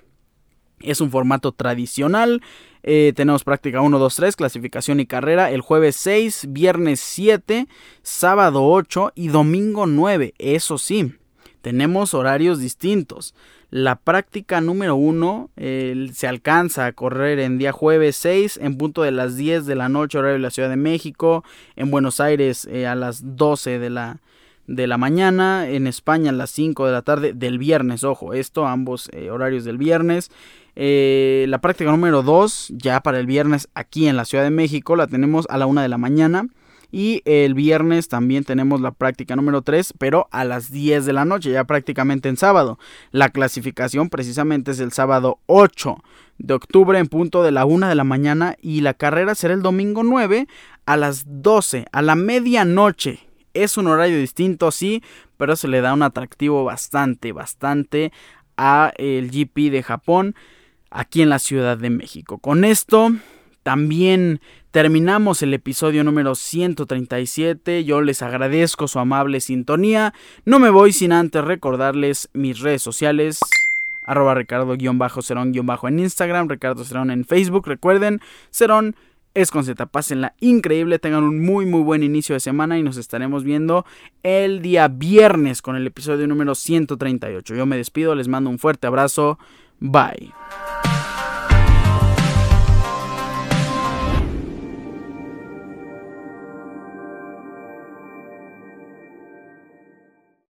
Speaker 1: es un formato tradicional. Eh, tenemos práctica 1, 2, 3, clasificación y carrera. El jueves 6, viernes 7, sábado 8 y domingo 9. Eso sí, tenemos horarios distintos. La práctica número 1 se alcanza a correr en día jueves 6 en punto de las 10 de la noche horario de la Ciudad de México, en Buenos Aires eh, a las 12 de la, de la mañana, en España a las 5 de la tarde del viernes, ojo, esto ambos eh, horarios del viernes. Eh, la práctica número 2 ya para el viernes aquí en la Ciudad de México la tenemos a la 1 de la mañana. Y el viernes también tenemos la práctica número 3, pero a las 10 de la noche, ya prácticamente en sábado. La clasificación precisamente es el sábado 8 de octubre en punto de la 1 de la mañana y la carrera será el domingo 9 a las 12, a la medianoche. Es un horario distinto, sí, pero se le da un atractivo bastante, bastante a el GP de Japón aquí en la Ciudad de México. Con esto también terminamos el episodio número 137. Yo les agradezco su amable sintonía. No me voy sin antes recordarles mis redes sociales. Arroba Ricardo-Cerón- en Instagram, Ricardo Cerón en Facebook. Recuerden, Cerón es con Z. Pásenla increíble, tengan un muy muy buen inicio de semana y nos estaremos viendo el día viernes con el episodio número 138. Yo me despido, les mando un fuerte abrazo. Bye.